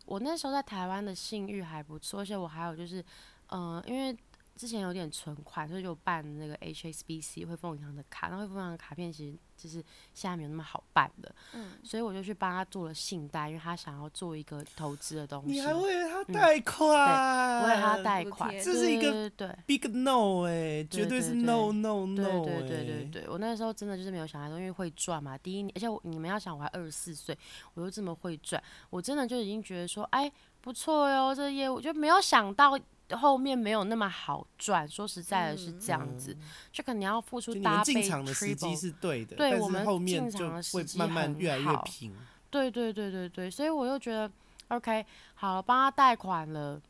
我那时候在台湾的信誉还不错，而且我还有就是，嗯、因为之前有点存款，所以就办那个 HSBC 汇丰银行的卡。那汇丰银行的卡片其实就是现在没有那么好办的，嗯，所以我就去帮他做了信贷，因为他想要做一个投资的东西。你还为他贷款？我为他贷款，这是一个对 big no 哎，绝对是 no no no 对对对对对，我那时候真的就是没有想太多，因为会赚嘛。第一年，而且你们要想，我还二十四岁，我又这么会赚，我真的就已经觉得说，哎，不错哟，这业务就没有想到。后面没有那么好赚，说实在的是这样子，嗯、就可能你要付出搭配。进场的时机是对的，对我们后面就会慢慢越来越平。对对对对对，所以我又觉得 OK，好，帮他贷款了，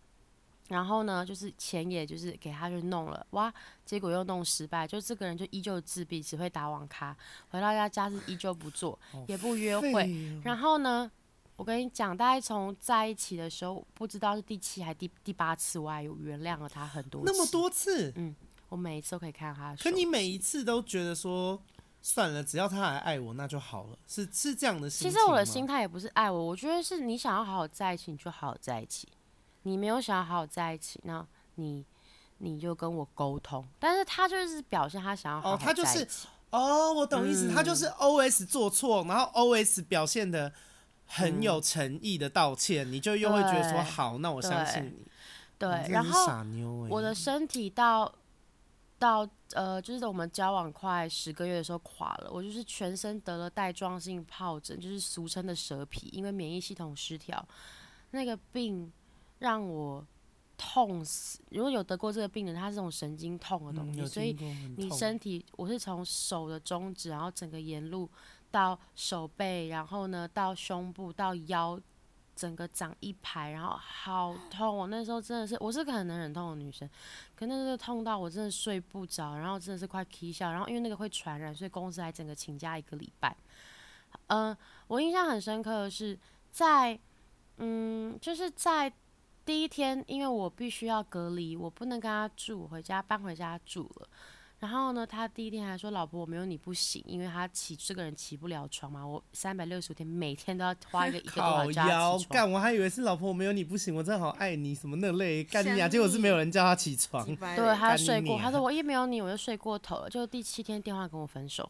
然后呢，就是钱也就是给他去弄了，哇，结果又弄失败，就这个人就依旧自闭，只会打网咖，回到家家事依旧不做，哦、也不约会，哦、然后呢？我跟你讲，大概从在一起的时候，不知道是第七还是第第八次，我还有原谅了他很多次。那么多次？嗯，我每一次都可以看到他。可你每一次都觉得说，算了，只要他还爱我，那就好了，是是这样的心情。其实我的心态也不是爱我，我觉得是你想要好好在一起，你就好好在一起；你没有想要好好在一起，那你你就跟我沟通。但是他就是表现他想要好好在一起。哦，他就是哦，我懂意思，嗯、他就是 OS 做错，然后 OS 表现的。很有诚意的道歉，嗯、你就又会觉得说好，那我相信你。对，欸、然后我的身体到到呃，就是我们交往快十个月的时候垮了，我就是全身得了带状性疱疹，就是俗称的蛇皮，因为免疫系统失调，那个病让我痛死。如果有得过这个病人，他是这种神经痛的东西，嗯、所以你身体，我是从手的中指，然后整个沿路到手背，然后呢到胸部到腰。整个长一排，然后好痛！我那时候真的是，我是个很能忍痛的女生，可那时候痛到我真的睡不着，然后真的是快啼笑。然后因为那个会传染，所以公司还整个请假一个礼拜。嗯、我印象很深刻的是在，嗯，就是在第一天，因为我必须要隔离，我不能跟他住，回家搬回家住了。然后呢，他第一天还说：“老婆，我没有你不行，因为他起这个人起不了床嘛。我三百六十五天每天都要花一个一个多小 (laughs) 时。干，我还以为是老婆，我没有你不行，我真的好爱你什么那类干你啊，结果是没有人叫他起床。对，他睡过，他说我一没有你，我就睡过头了。就第七天电话跟我分手。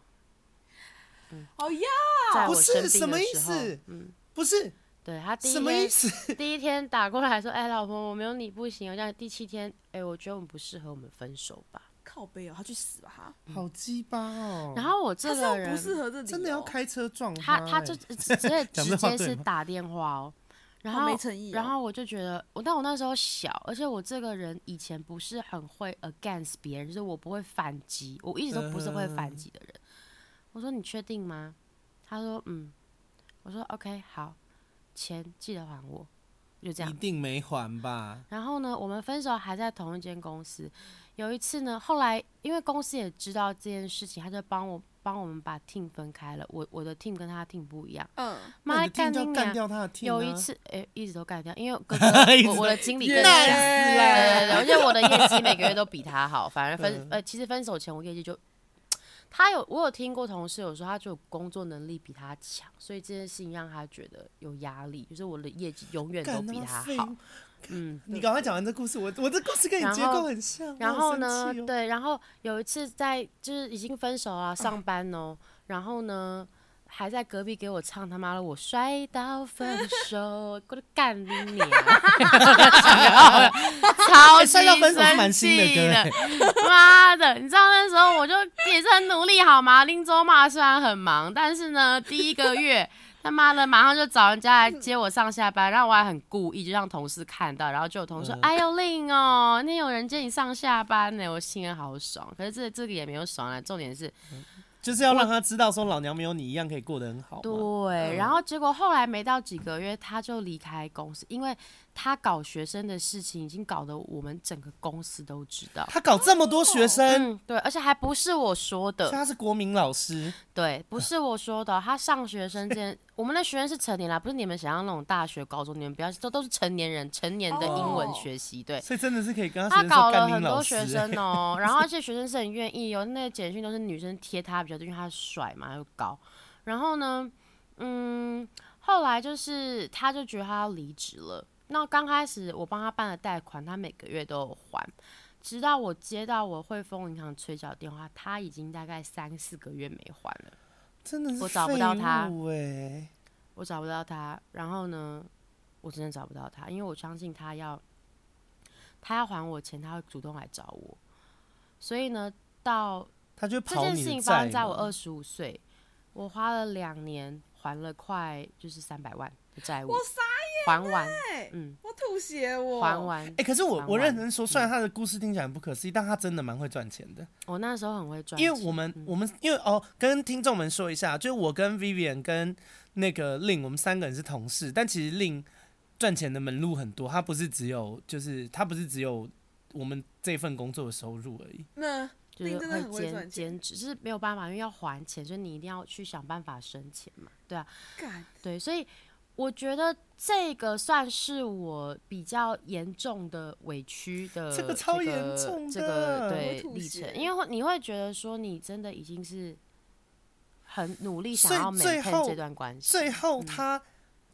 嗯，哦呀，在我不是什么意思？嗯，不是，对他第一天什么意思？第一天打过来说：“哎，老婆，我没有你不行。”我讲第七天，哎，我觉得我们不适合，我们分手吧。靠背哦，他去死吧他！好鸡巴哦。然后我这个人不适合这里，真的要开车撞他，他就直接 (laughs) 直接是打电话哦。然后没诚意。然后我就觉得，我但我那时候小，而且我这个人以前不是很会 against 别人，就是我不会反击，我一直都不是会反击的人。我说你确定吗？他说嗯。我说 OK 好，钱记得还我，就这样。一定没还吧？然后呢，我们分手还在同一间公司。有一次呢，后来因为公司也知道这件事情，他就帮我帮我们把 team 分开了。我我的 team 跟他的 team 不一样。嗯。妈干你娘！有一次，哎、欸，一直都干掉，因为 (laughs) 哥哥，我我的经理更强。对对对，而且 (laughs) 我的业绩每个月都比他好。反而分呃，其实分手前我业绩就，他有我有听过同事有说他就有工作能力比他强，所以这件事情让他觉得有压力，就是我的业绩永远都比他好。嗯，你赶快讲完这故事，我我这故事跟你结构很像。然后呢，喔、对，然后有一次在就是已经分手了，上班哦、然后呢还在隔壁给我唱他妈的我摔到分手，过来干你娘！(laughs) 超级生气的，(laughs) 妈的！你知道那时候我就也是很努力好吗？林州嘛虽然很忙，但是呢第一个月。他妈的，马上就找人家来接我上下班，然后我还很故意就让同事看到，然后就有同事说：“哎呦令哦，那有人接你上下班呢，我心里好爽。”可是这这个也没有爽啊，重点是，就是要让他知道说老娘没有你一样可以过得很好。对，然后结果后来没到几个月，他就离开公司，因为。他搞学生的事情已经搞得我们整个公司都知道。他搞这么多学生，嗯、对，而且还不是我说的。他是国民老师，对，不是我说的。他上学生这件，(laughs) 我们的学生是成年啦，不是你们想象那种大学、高中，你们不要都都是成年人，成年的英文学习，对。所以真的是可以跟他。他搞了很多学生哦、喔，然后而且学生是很愿意哦，那个简讯都是女生贴他比较多，因为他帅嘛又高。然后呢，嗯，后来就是他就觉得他要离职了。那刚开始我帮他办了贷款，他每个月都有还，直到我接到我汇丰银行催缴电话，他已经大概三四个月没还了。真的是我找不到他，欸、我找不到他。然后呢，我真的找不到他，因为我相信他要他要还我钱，他会主动来找我。所以呢，到这件事情发生在我二十五岁，我花了两年还了快就是三百万的债务。还完，嗯，我吐血，我。还完。哎、欸，可是我我认真说，虽然他的故事听起来很不可思议，嗯、但他真的蛮会赚钱的。我那时候很会赚钱，因为我们、嗯、我们因为哦，跟听众们说一下，就是我跟 Vivian 跟那个 Lin，我们三个人是同事，但其实 Lin 赚钱的门路很多，他不是只有就是他不是只有我们这份工作的收入而已。那就是会兼兼职，就是没有办法，因为要还钱，所以你一定要去想办法生钱嘛，对啊，干。对，所以。我觉得这个算是我比较严重的委屈的、这个，这个超严重的这个对历程，因为你会觉得说你真的已经是很努力想要 maintain 这段关系，最后他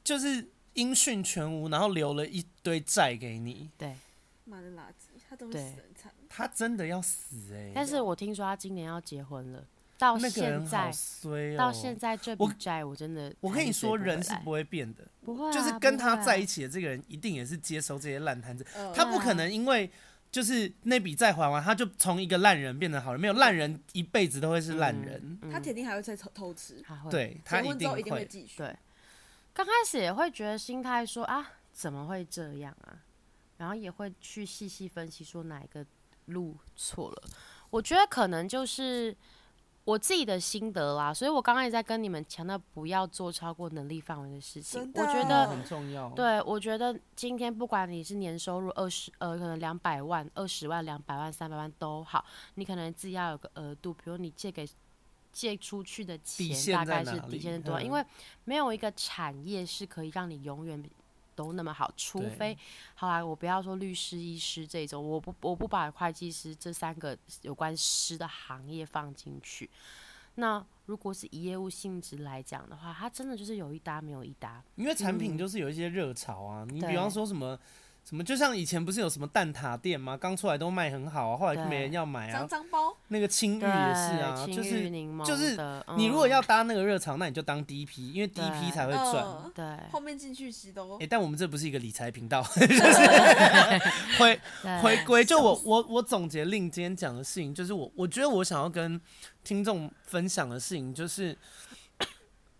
就是音讯全无，然后留了一堆债给你。对，妈的垃圾，他都死很惨，他真的要死哎、欸！但是我听说他今年要结婚了。到那个人现在衰哦，到现在这笔债我真的我跟你说，人是不会变的，不会啊，就是跟他在一起。的这个人，一定也是接收这些烂摊子，嗯他不可能因为就是那笔债还完，他就从一个烂人变成好人，没有烂人一辈子都会是烂人，嗯他铁定还会再偷偷吃，他会对他一定结婚之后一定会会。继续。对，刚开始也会觉得心态说啊，怎么会这样啊？然后也会去细细分析说哪一个路错了。我觉得可能就是我自己的心得啦，所以我刚刚也在跟你们强调不要做超过能力范围的事情。我觉得很重要。对，我觉得今天不管你是年收入二十呃，可能两百万、二十万、两百万、三百万都好，你可能自己要有个额度，比如你借给借出去的钱大概是底线是多少，嗯因为没有一个产业是可以让你永远都那么好，除非好来，我不要说律师、医师这种，我不我不把会计师这三个有关师的行业放进去。那如果是以业务性质来讲的话，它真的就是有一搭没有一搭。因为产品就是有一些热潮啊，你比方说什么什么，就像以前不是有什么蛋挞店吗？刚出来都卖很好啊，后来就没人要买啊脏。脏包，那个青玉也是啊，就是就是你如果要嗯搭那个热潮，那你就当第一批因为第一批才会赚。嗯对后面进去其实都哎、但我们这不是一个理财频道，(laughs) 就是 (laughs) 回对回归。就我我我总结令今天讲的事情，就是我我觉得我想要跟听众分享的事情，就是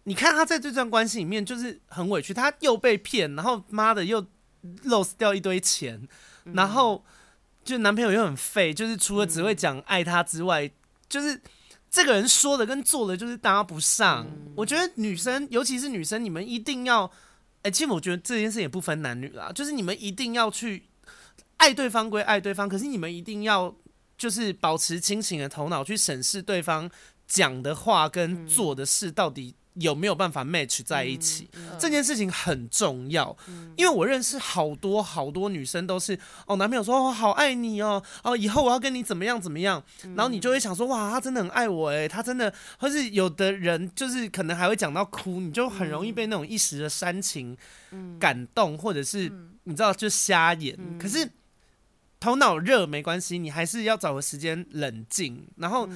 你看他在这段关系里面就是很委屈，他又被骗，然后妈的又 lose 掉一堆钱，然后就男朋友又很废，就是除了只会讲爱他之外，就是。这个人说的跟做的就是搭不上。我觉得女生，尤其是女生，你们一定要，哎，其实我觉得这件事也不分男女啦，就是你们一定要去爱对方归爱对方，可是你们一定要就是保持清醒的头脑去审视对方讲的话跟做的事到底有没有办法 match 在一起。这件事情很重要，因为我认识好多好多女生都是哦，男朋友说哦好爱你哦，哦以后我要跟你怎么样怎么样，然后你就会想说哇他真的很爱我诶，他真的，或是有的人就是可能还会讲到哭，你就很容易被那种一时的煽情感动，或者是你知道就瞎眼，可是头脑热没关系，你还是要找个时间冷静，然后。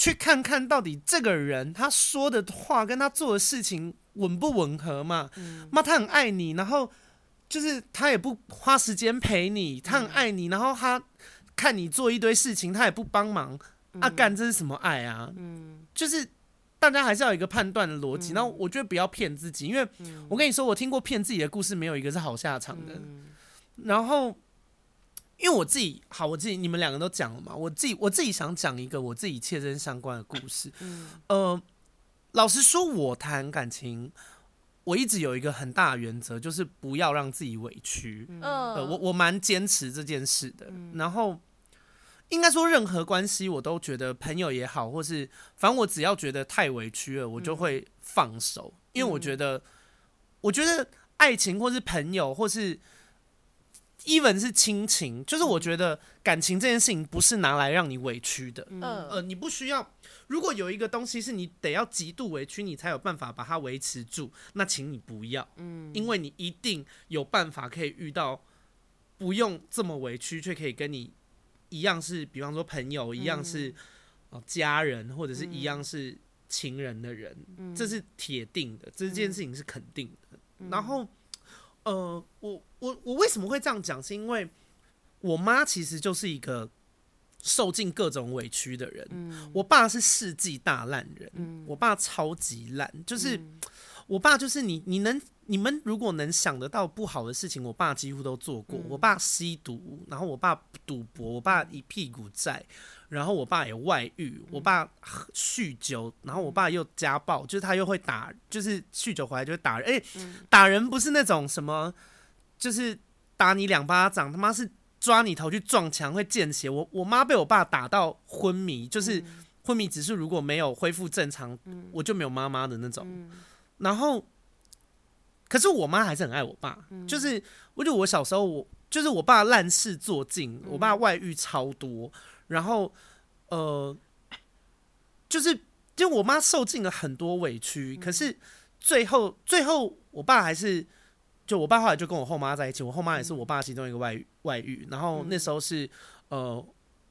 去看看到底这个人他说的话跟他做的事情吻不吻合嘛？妈，他很爱你，然后就是他也不花时间陪你，他很爱你，然后他看你做一堆事情，他也不帮忙，啊干这是什么爱啊？就是大家还是要有一个判断的逻辑。然后我觉得不要骗自己，因为我跟你说，我听过骗自己的故事，没有一个是好下场的。然后。因为我自己好，我自己你们两个都讲了嘛，我自己我自己想讲一个我自己切身相关的故事。呃，老实说，我谈感情，我一直有一个很大的原则，就是不要让自己委屈。嗯，呃，我我蛮坚持这件事的。然后，应该说任何关系，我都觉得朋友也好，或是反正我只要觉得太委屈了，我就会放手，因为我觉得，我觉得爱情或是朋友或是。Even 是亲情，就是我觉得感情这件事情不是拿来让你委屈的。嗯呃，你不需要。如果有一个东西是你得要极度委屈，你才有办法把它维持住，那请你不要。嗯，因为你一定有办法可以遇到不用这么委屈，却可以跟你一样是，比方说朋友，一样是哦家人，或者是一样是情人的人，这是铁定的，这件事情是肯定的。然后。呃，我我我为什么会这样讲？是因为我妈其实就是一个受尽各种委屈的人。嗯、我爸是世纪大烂人，嗯、我爸超级烂，就是、嗯、我爸就是你你能你们如果能想得到不好的事情，我爸几乎都做过。嗯、我爸吸毒，然后我爸赌博，我爸一屁股债。然后我爸也外遇，我爸酗酒，然后我爸又家暴，就是他又会打，就是酗酒回来就会打人。哎、欸，打人不是那种什么，就是打你两巴掌，他妈是抓你头去撞墙会见血。我我妈被我爸打到昏迷，就是昏迷指数如果没有恢复正常，我就没有妈妈的那种。然后，可是我妈还是很爱我爸，就是我觉得我小时候我就是我爸烂事做尽，我爸外遇超多。然后，呃，就是，就我妈受尽了很多委屈，可是最后，最后我爸还是，就我爸后来就跟我后妈在一起，我后妈也是我爸其中一个外遇外遇。然后那时候是，呃，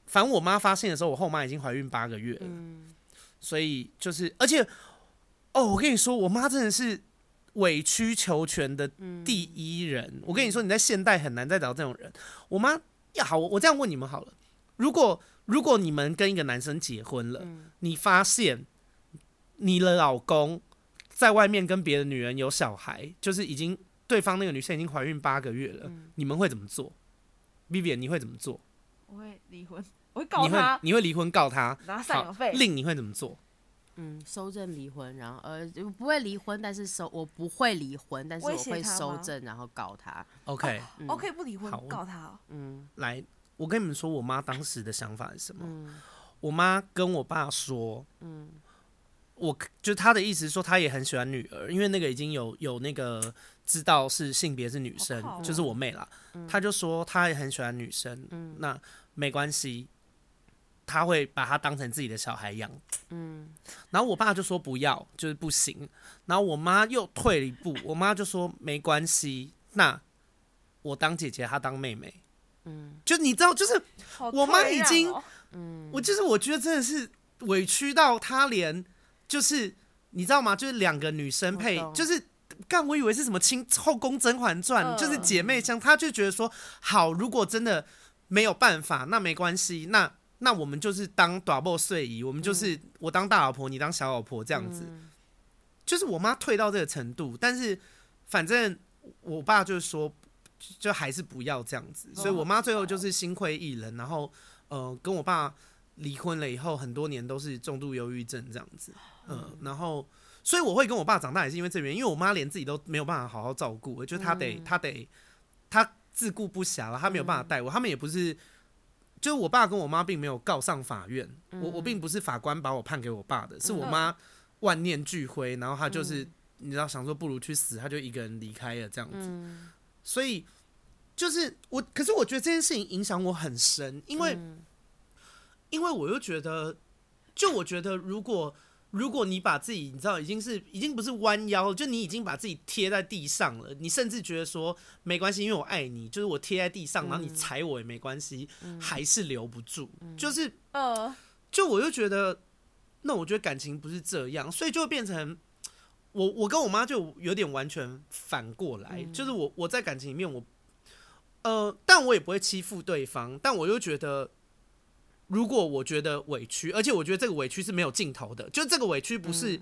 反正我妈发现的时候，我后妈已经怀孕八个月了。所以就是，而且哦，我跟你说，我妈真的是委曲求全的第一人。嗯、我跟你说，你在现代很难再找这种人。我妈呀，好，我这样问你们好了，如果如果你们跟一个男生结婚了，嗯、你发现你的老公在外面跟别的女人有小孩，就是已经对方那个女生已经怀孕八个月了，嗯、你们会怎么做？Vivian，你会怎么做？我会离婚。我会告他，你会离婚告他拿赡养费。令你会怎么做？嗯，收证离婚，然后呃不会离婚，但是收我不会离婚，但是我会收证，然后告他。OK，OK、嗯 okay, 不离婚，好告他。嗯，来，我跟你们说，我妈当时的想法是什么？嗯、我妈跟我爸说，嗯，我就她的意思是说，她也很喜欢女儿，因为那个已经有有那个知道是性别是女生，哦、就是我妹啦。她、嗯、就说她也很喜欢女生，嗯，那没关系。她会把她当成自己的小孩养，嗯，然后我爸就说不要，就是不行。然后我妈又退了一步，(laughs) 我妈就说没关系，那我当姐姐，她当妹妹，嗯，就你知道，就是我妈已经，嗯，我就是我觉得真的是委屈到她连，就是你知道吗？就是两个女生配，就是干，我以为是什么清后宫甄嬛传，就是姐妹相，她就觉得说好，如果真的没有办法，那没关系，那。那我们就是当大某碎姨，我们就是我当大老婆，你当小老婆这样子，嗯、就是我妈退到这个程度，但是反正我爸就是说，就还是不要这样子，所以我妈最后就是心灰意冷，然后呃跟我爸离婚了以后，很多年都是重度忧郁症这样子，呃、嗯，然后所以我会跟我爸长大也是因为这原因，因为我妈连自己都没有办法好好照顾，就她得她得她自顾不暇了，她没有办法带我，他们也不是。就是我爸跟我妈并没有告上法院，嗯、我我并不是法官把我判给我爸的，是我妈万念俱灰，然后她就是、嗯、你知道想说不如去死，她就一个人离开了这样子，嗯、所以就是我，可是我觉得这件事情影响我很深，因为、嗯、因为我又觉得，就我觉得如果。如果你把自己，你知道，已经是已经不是弯腰，就你已经把自己贴在地上了。你甚至觉得说没关系，因为我爱你，就是我贴在地上，然后你踩我也没关系，嗯、还是留不住。嗯、就是呃，就我就觉得，那我觉得感情不是这样，所以就会变成我我跟我妈就有点完全反过来，嗯、就是我我在感情里面我呃，但我也不会欺负对方，但我又觉得。如果我觉得委屈，而且我觉得这个委屈是没有尽头的，就这个委屈不是，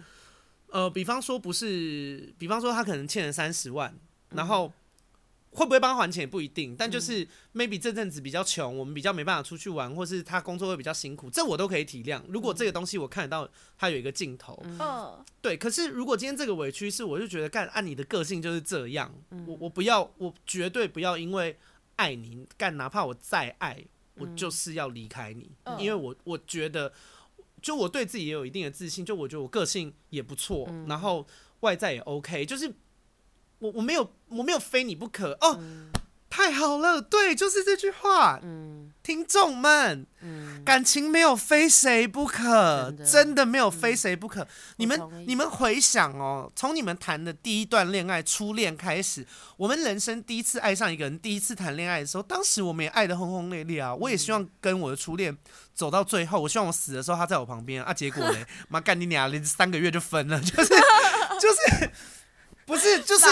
嗯、呃，比方说不是，比方说他可能欠了三十万，嗯、然后会不会帮他还钱也不一定，但就是 maybe 这阵子比较穷，我们比较没办法出去玩，或是他工作会比较辛苦，这我都可以体谅。如果这个东西我看得到他有一个尽头，嗯，对。可是如果今天这个委屈是，我就觉得干按你的个性就是这样，嗯、我我不要，我绝对不要因为爱你干，哪怕我再爱。我就是要离开你，嗯、因为我我觉得，就我对自己也有一定的自信，就我觉得我个性也不错，嗯、然后外在也 OK，就是我我没有我没有非你不可。哦。嗯太好了，对，就是这句话。嗯，听众们，嗯，感情没有非谁不可，真的，真的没有非谁不可。嗯、你们你们回想哦，从你们谈的第一段恋爱，初恋开始，我们人生第一次爱上一个人，第一次谈恋爱的时候，当时我们也爱得轰轰烈烈啊。我也希望跟我的初恋走到最后，我希望我死的时候他在我旁边啊。结果嘞，妈干你俩，连三个月就分了，就是就是。不是，就是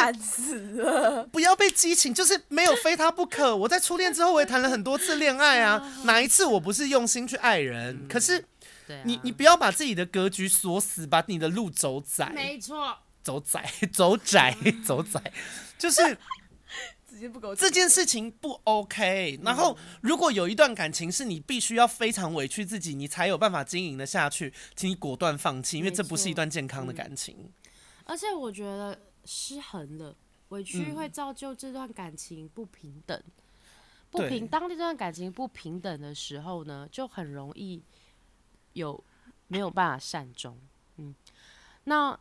不要被激情，就是没有非他不可。我在初恋之后，我也谈了很多次恋爱啊，(laughs) 哪一次我不是用心去爱人？可是，你你不要把自己的格局锁死，把你的路走窄。没错，走窄，(laughs) 走窄，走窄，就是 (laughs) 这件事情不 OK。然后，如果有一段感情是你必须要非常委屈自己，你才有办法经营的下去，请你果断放弃，因为这不是一段健康的感情。而且，我觉得。失衡了，委屈会造就这段感情不平等。嗯、不平，对当这段感情不平等的时候呢，就很容易有没有办法善终。嗯，那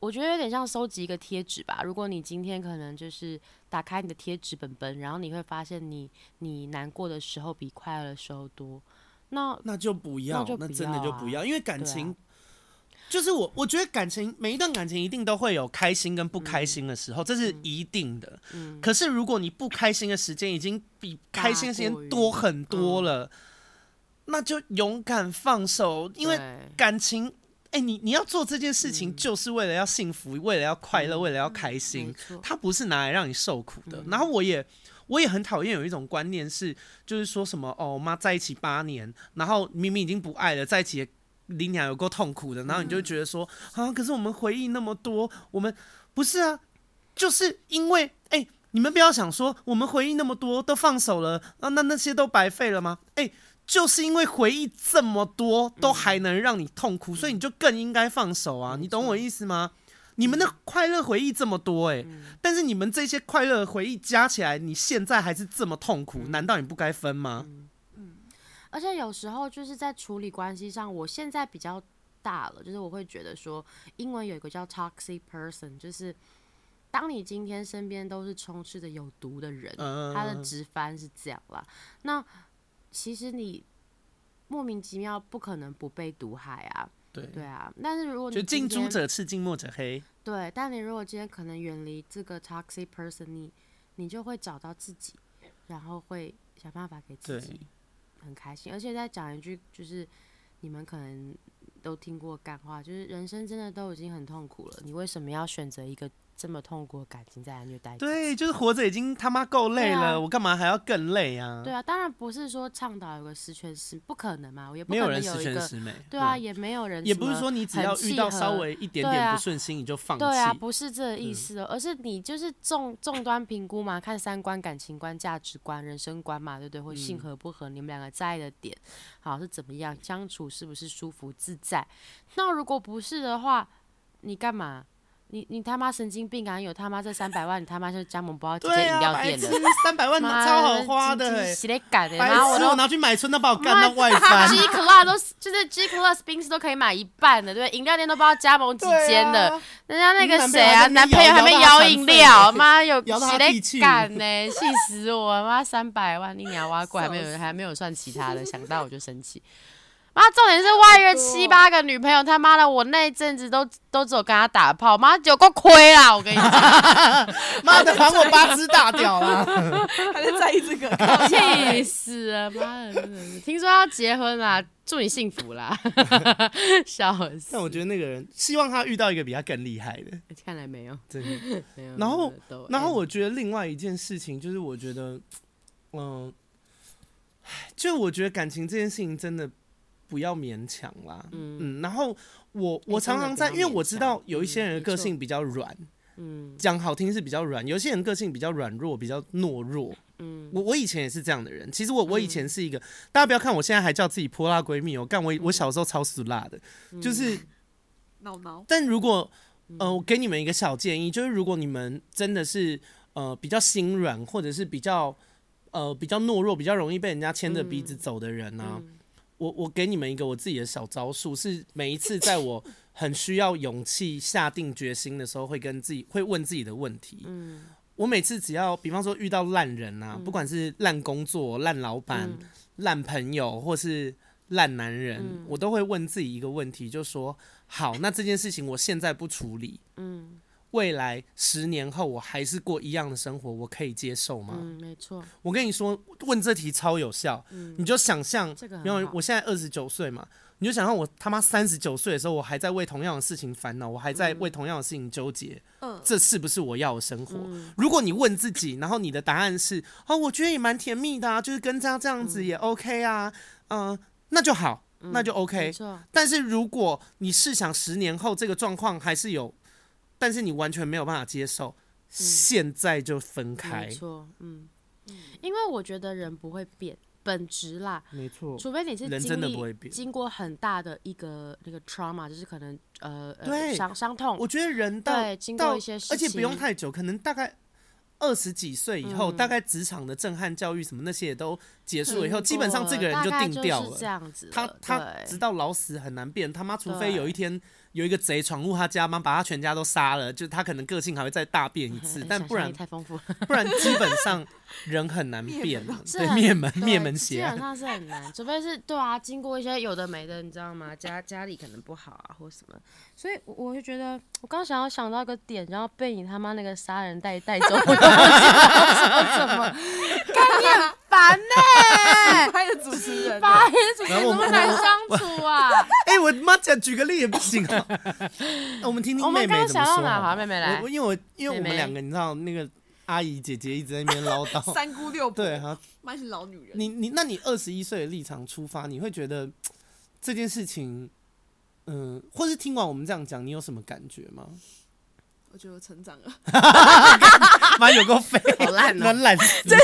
我觉得有点像收集一个贴纸吧。如果你今天可能就是打开你的贴纸本本，然后你会发现你你难过的时候比快乐的时候多，那那就不要，那，就不要啊、那真的就不要，因为感情。就是我，我觉得感情每一段感情一定都会有开心跟不开心的时候，嗯、这是一定的。嗯、可是如果你不开心的时间已经比开心的时间多很多了，嗯、那就勇敢放手，因为感情，哎、欸，你你要做这件事情，就是为了要幸福，嗯、为了要快乐，嗯、为了要开心。它不是拿来让你受苦的。嗯、然后我也我也很讨厌有一种观念是，就是说什么哦，妈在一起八年，然后明明已经不爱了，在一起零两有够痛苦的，然后你就觉得说、嗯、啊，可是我们回忆那么多，我们不是啊，就是因为哎、欸，你们不要想说我们回忆那么多都放手了啊，那那些都白费了吗？哎、欸。就是因为回忆这么多，都还能让你痛苦，嗯、所以你就更应该放手啊！嗯、你懂我意思吗？嗯、你们的快乐回忆这么多、欸，诶、嗯，但是你们这些快乐回忆加起来，你现在还是这么痛苦，嗯、难道你不该分吗？而且有时候就是在处理关系上，我现在比较大了，就是我会觉得说，英文有一个叫 toxic person，就是当你今天身边都是充斥着有毒的人，嗯、他的直翻是这样啦，那。其实你莫名其妙不可能不被毒害啊，对对啊。但是如果你就近朱者赤，近墨者黑，对。但你如果今天可能远离这个 toxic person，你你就会找到自己，然后会想办法给自己很开心。而且再讲一句，就是你们可能都听过干话，就是人生真的都已经很痛苦了，你为什么要选择一个？这么痛苦的感情再来虐待，对，就是活着已经他妈够累了，啊、我干嘛还要更累啊？对啊，当然不是说倡导有个十全十，不可能嘛，我也不可能有一个，没有人十全十美，对啊，对也没有人，也不是说你只要遇到稍微一点点不顺心你就放弃，对啊，不是这个意思哦，嗯、而是你就是重重端评估嘛，看三观、感情观、价值观、人生观嘛，对不对？或性合不合，嗯、你们两个在意的点，好是怎么样相处，是不是舒服自在？那如果不是的话，你干嘛？你你他妈神经病啊！有他妈这三百万，你他妈就加盟不到几间饮料店的。三百万超好花的，欸，洗得干的。然后我都拿去买春，都把我干到外翻。G Class 都就是 G Class 冰室都可以买一半的，对？饮料店都不知道加盟几间的。啊、人家那个谁啊，男朋友还没摇饮料，妈有洗得干呢，气死我！妈三百万，你娘挖过还没有还没有算其他的，想到我就生气。妈，重点是外约七八个女朋友，他妈的，我那一阵子都都只有跟他打炮，妈有够亏啦！我跟你讲，(laughs) 妈的，还我八只大屌啦，还在在意这个，气死了！妈的，真的是，听说要结婚啦，祝你幸福啦！(laughs) 笑死！但我觉得那个人希望他遇到一个比他更厉害的，看来没有，真的 (laughs) 没有。然后，然后我觉得另外一件事情就是，我觉得，嗯，就我觉得感情这件事情真的。不要勉强啦，嗯，嗯，然后我我常常在，因为我知道有一些人的个性比较软，嗯，讲好听是比较软，有些人个性比较软弱，比较懦弱，嗯，我我以前也是这样的人，其实我我以前是一个，嗯、大家不要看我现在还叫自己泼辣闺蜜，哦干我我小时候超死辣的，嗯、就是闹闹，但如果呃，我给你们一个小建议，就是如果你们真的是呃比较心软，或者是比较呃比较懦弱，比较容易被人家牵着鼻子走的人呢、啊。嗯嗯我我给你们一个我自己的小招数，是每一次在我很需要勇气下定决心的时候，会跟自己会问自己的问题。嗯，我每次只要比方说遇到烂人啊，不管是烂工作、烂老板、烂朋友，或是烂男人，我都会问自己一个问题，就说：好，那这件事情我现在不处理，嗯。未来十年后，我还是过一样的生活，我可以接受吗？嗯，没错。我跟你说，问这题超有效。嗯，你就想象，因为我现在二十九岁嘛，你就想象我他妈三十九岁的时候，我还在为同样的事情烦恼，我还在为同样的事情纠结。嗯，这是不是我要的生活？嗯，如果你问自己，然后你的答案是，哦，我觉得也蛮甜蜜的啊，就是跟这样这样子也 OK 啊，嗯，呃，那就好，那就 OK。但是如果你试想十年后这个状况还是有。但是你完全没有办法接受，嗯、现在就分开。没错，嗯，因为我觉得人不会变本质啦，没错，除非你是经历，人真的不会变，经过很大的一个那个 trauma，就是可能呃对伤伤痛。我觉得人到对经过一些事情，而且不用太久，可能大概二十几岁以后，嗯、大概职场的震撼教育什么那些也都结束了以后，基本上这个人就定掉了，这样子。他他直到老死很难变，他妈除非有一天。有一个贼闯入他家吗？把他全家都杀了，就他可能个性还会再大变一次，(laughs) 但不然太丰富，(laughs) 不然基本上人很难变，对，灭门灭门邪，基本上是很难，除非是对啊，经过一些有的没的，你知道吗？家家里可能不好啊，或什么，所以我就觉得，我刚想要想到一个点，然后被你他妈那个杀人带带走，我都不知道说什么，(laughs) 干你。烦呢。(laughs) 拍的主持人，拍的主持人怎么难相处啊？(laughs) 哎，我妈讲举个例也不行啊。(laughs) 我们听听妹妹怎么说。好，妹妹来。我因为我因为我们两个，你知道那个阿姨姐姐一直在那边唠叨，三姑六婆，对哈，妈是老女人。你你，那你二十一岁的立场出发，你会觉得这件事情，嗯，或是听完我们这样讲，你有什么感觉吗？我觉得我成长了，(laughs) 妈有个肺，好烂哦，蛮烂。这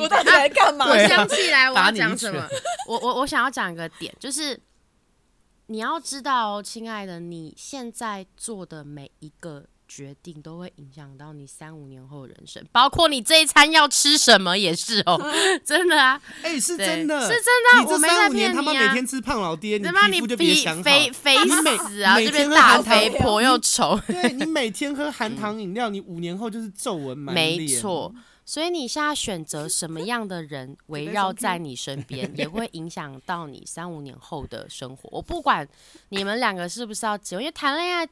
我到底来干嘛？我想起来我要讲什么？我我我想要讲一个点，就是你要知道，亲爱的，你现在做的每一个。决定都会影响到你三五年后的人生，包括你这一餐要吃什么也是哦，(laughs) 真的啊，(laughs) 哎、欸，是真的，是真的。你这三五年他妈每天吃胖老爹，你皮肤就别想好，肥肥死啊，这边大肥婆又丑。(laughs) 对，你每天喝含糖饮料，你五年后就是皱纹满脸。没错，所以你现在选择什么样的人围绕在你身边，也会影响到你三五年后的生活。我不管你们两个是不是要结婚，因为谈恋爱。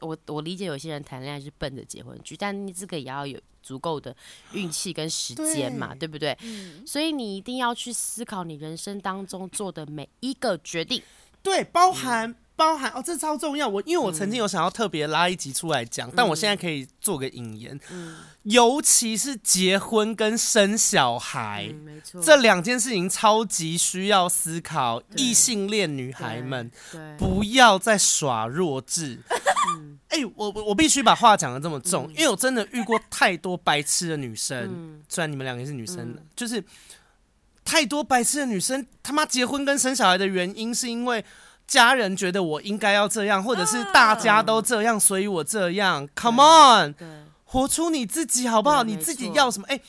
我我理解有些人谈恋爱是奔着结婚去，但你这个也要有足够的运气跟时间嘛，对，对不对？嗯，所以你一定要去思考你人生当中做的每一个决定，对，包含。嗯包含哦，这超重要。我因为我曾经有想要特别拉一集出来讲，嗯、但我现在可以做个引言，嗯、尤其是结婚跟生小孩，嗯、这两件事情超级需要思考。异性恋女孩们，不要再耍弱智。哎、欸，我我必须把话讲的这么重，嗯、因为我真的遇过太多白痴的女生。嗯、虽然你们两个是女生，嗯、就是太多白痴的女生，他妈结婚跟生小孩的原因是因为。家人觉得我应该要这样，或者是大家都这样，所以我这样。Come on，活出你自己好不好？你自己要什么？哎。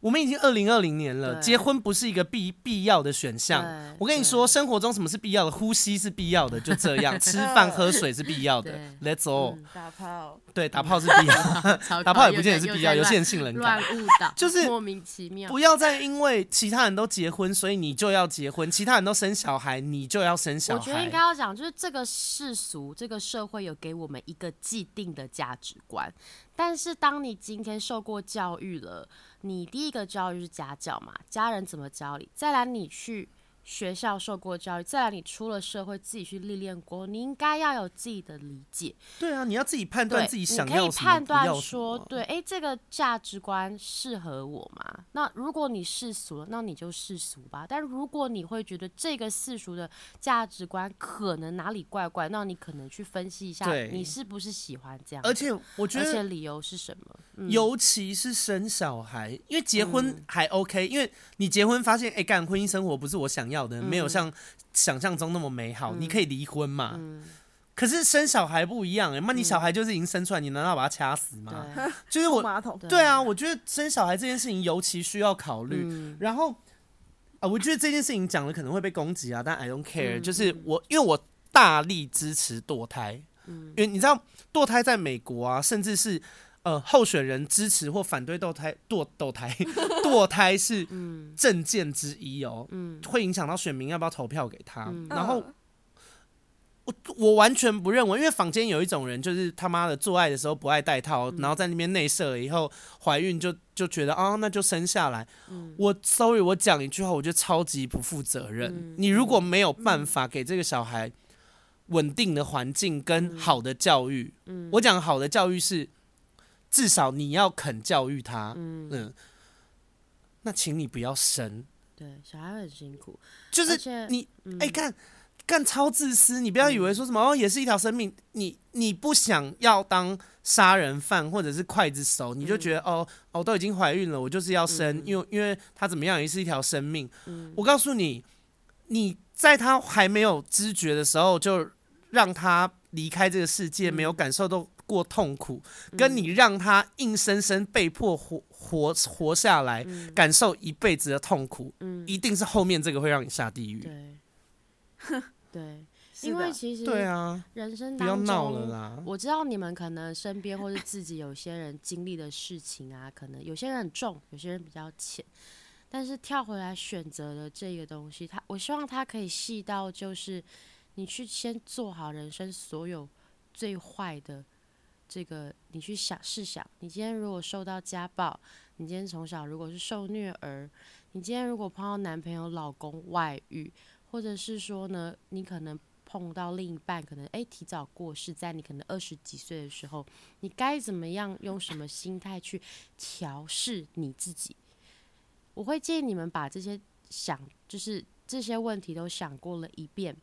我们已经二零二零年了，结婚不是一个必必要的选项。我跟你说，生活中什么是必要的？呼吸是必要的，就这样。(laughs) 吃饭喝水是必要的。Let's all。打炮。对，打炮是必要。(laughs) 打炮也不见得是必要，有些人性冷感。乱误导。就是莫名其妙。不要再因为其他人都结婚，所以你就要结婚；其他人都生小孩，你就要生小孩。我觉得应该要讲，就是这个世俗，这个社会有给我们一个既定的价值观。但是，当你今天受过教育了，你第一个教育是家教嘛？家人怎么教你？再来，你去。学校受过教育，再来你出了社会，自己去历练过，你应该要有自己的理解。对啊，你要自己判断自己想要什么。你可以判断说，对，哎，这个价值观适合我吗？那如果你世俗了，那你就世俗吧。但如果你会觉得这个世俗的价值观可能哪里怪怪，那你可能去分析一下，你是不是喜欢这样？而且我觉得，而且理由是什么？嗯、尤其是生小孩，因为结婚还 OK，、嗯、因为你结婚发现，哎，干婚姻生活不是我想要。的没有像想象中那么美好，嗯、你可以离婚嘛？嗯、可是生小孩不一样哎、欸，那你小孩就是已经生出来，你难道把他掐死吗？就是我 (laughs) 对啊，我觉得生小孩这件事情尤其需要考虑。嗯、然后啊，我觉得这件事情讲了可能会被攻击啊，但 I don't care，、嗯、就是我因为我大力支持堕胎，嗯、因为你知道堕胎在美国啊，甚至是。呃，候选人支持或反对堕胎，堕堕胎，(laughs) 堕胎是政见之一哦，嗯，会影响到选民要不要投票给他。嗯、然后我我完全不认为，因为坊间有一种人，就是他妈的做爱的时候不爱戴套，嗯、然后在那边内射了以后怀孕就就觉得啊，那就生下来。嗯、我 sorry，我讲一句话，我觉得超级不负责任。嗯、你如果没有办法给这个小孩稳定的环境跟好的教育，嗯、我讲好的教育是。至少你要肯教育他，嗯，嗯，那请你不要生。对，小孩很辛苦，就是你，哎，干干超自私，你不要以为说什么哦，也是一条生命，你你不想要当杀人犯或者是刽子手，你就觉得哦哦，都已经怀孕了，我就是要生，因为因为他怎么样也是一条生命。我告诉你，你在他还没有知觉的时候就让他离开这个世界，没有感受到。过痛苦，跟你让他硬生生被迫活活活下来，嗯、感受一辈子的痛苦，嗯、一定是后面这个会让你下地狱。对，(laughs) 对，因为其实对啊，人生当中，不要闹了啦。我知道你们可能身边或是自己有些人经历的事情啊，可能有些人很重，有些人比较浅，但是跳回来选择的这个东西，他我希望他可以细到，就是你去先做好人生所有最坏的。这个你去想试想，你今天如果受到家暴，你今天从小如果是受虐儿，你今天如果碰到男朋友、老公外遇，或者是说呢，你可能碰到另一半可能诶提早过世，在你可能二十几岁的时候，你该怎么样用什么心态去调试你自己？我会建议你们把这些想，就是这些问题都想过了一遍，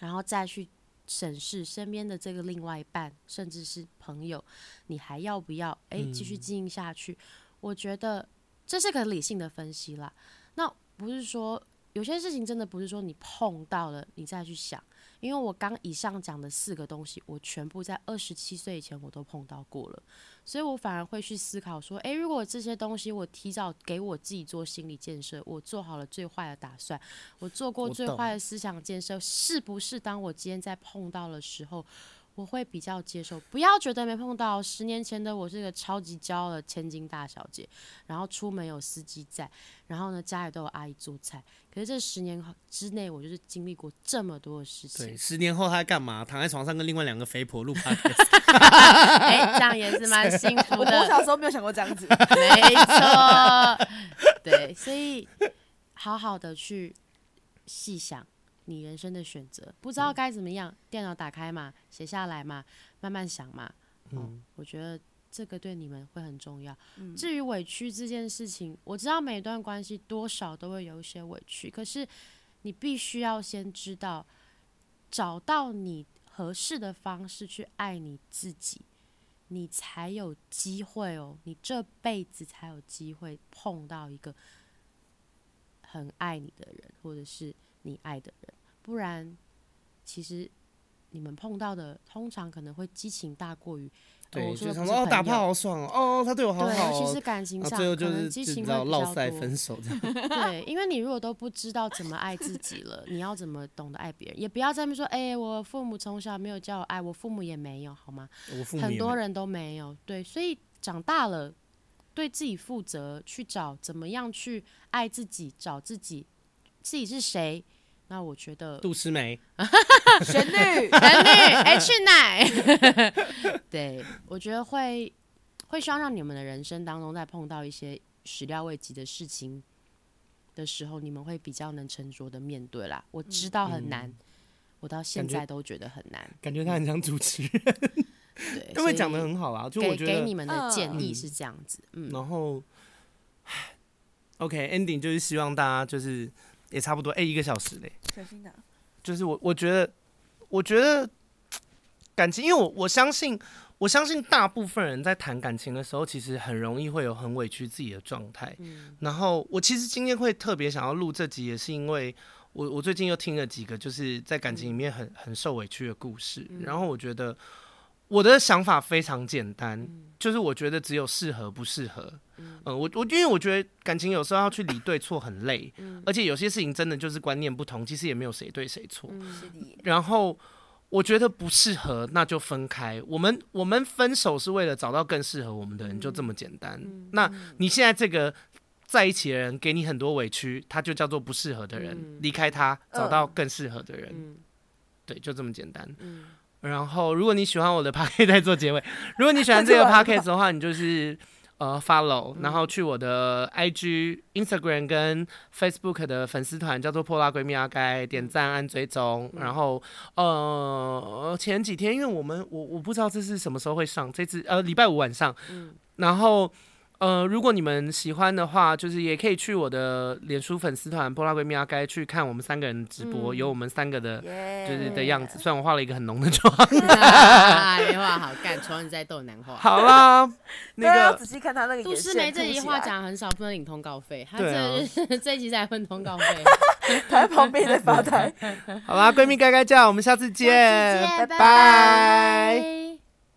然后再去。审视身边的这个另外一半，甚至是朋友，你还要不要诶继续经营下去？嗯、我觉得这是个理性的分析啦。那不是说有些事情真的不是说你碰到了你再去想。因为我刚以上讲的四个东西，我全部在二十七岁以前我都碰到过了，所以我反而会去思考说，诶，如果这些东西我提早给我自己做心理建设，我做好了最坏的打算，我做过最坏的思想建设，是不是当我今天在碰到的时候，我会比较接受，不要觉得没碰到。十年前的我是个超级骄傲的千金大小姐，然后出门有司机在，然后呢家里都有阿姨做菜。可是这十年之内，我就是经历过这么多的事情。对，十年后他干嘛？躺在床上跟另外两个肥婆录 (laughs) podcast。哎，这样也是蛮幸福的。我小时候没有想过这样子。(laughs) 没错。对，所以好好的去细想。你人生的选择，不知道该怎么样，嗯、电脑打开嘛，写下来嘛，慢慢想嘛。嗯，嗯，我觉得这个对你们会很重要。嗯、至于委屈这件事情，我知道每段关系多少都会有一些委屈，可是你必须要先知道，找到你合适的方式去爱你自己，你才有机会哦，你这辈子才有机会碰到一个很爱你的人，或者是你爱的人。不然，其实你们碰到的通常可能会激情大过于，对，就想说哦，打炮好爽哦，哦，他对我好好，其实感情上可能激情会比较多。分手这样。(laughs) 对，因为你如果都不知道怎么爱自己了，你要怎么懂得爱别人？也不要在那边说，哎，我父母从小没有教我爱，我父母也没有，好吗？很多人都没有。对，所以长大了，对自己负责，去找怎么样去爱自己，找自己，自己是谁？那我觉得杜诗梅，(laughs) 旋律，旋律，H 奶，(laughs) 对，我觉得会会希望让你们的人生当中，在碰到一些始料未及的事情的时候，你们会比较能沉着的面对啦。我知道很难，嗯、我到现在都觉得很难。感觉他很像主持人，(laughs) 对，因为讲的很好啊。就我觉得给，给你们的建议是这样子，嗯，嗯然后，(sighs) OK，ending、就是希望大家就是。也差不多，哎、欸，一个小时嘞。小心点。就是我，我觉得，我觉得感情，因为我我相信，我相信大部分人在谈感情的时候，其实很容易会有很委屈自己的状态。嗯。然后我其实今天会特别想要录这集，也是因为我我最近又听了几个就是在感情里面很很受委屈的故事，嗯、然后我觉得。我的想法非常简单，嗯、就是我觉得只有适合不适合。嗯，呃、我我因为我觉得感情有时候要去理对错很累，嗯、而且有些事情真的就是观念不同，其实也没有谁对谁错。嗯、然后我觉得不适合，那就分开。我们我们分手是为了找到更适合我们的人，嗯、就这么简单。嗯、那你现在这个在一起的人给你很多委屈，他就叫做不适合的人，嗯、离开他，找到更适合的人。嗯、对，就这么简单。嗯然后，如果你喜欢我的 (laughs) podcast 在做结尾。如果你喜欢 (laughs) 这个 podcast 的话，你就是呃 follow，然后去我的 IG、Instagram 跟 Facebook 的粉丝团，叫做破辣闺蜜阿该，点赞按追踪。然后呃前几天，因为我们我我不知道这是什么时候会上，这次呃礼拜五晚上。然后。呃，如果你们喜欢的话，就是也可以去我的脸书粉丝团“波拉闺蜜阿该”去看我们三个人直播，嗯、有我们三个的就是的样子。虽然我化了一个很浓的妆，(laughs) 没话好看，丑你在逗男话。好啦，(laughs) 那个要仔细看他那个。杜诗梅这一话讲很少，不能领通告费。他这、啊、这一集才分通告费，(laughs) 他在旁边在发呆。好啦，闺蜜该该叫，我们下次见。拜拜。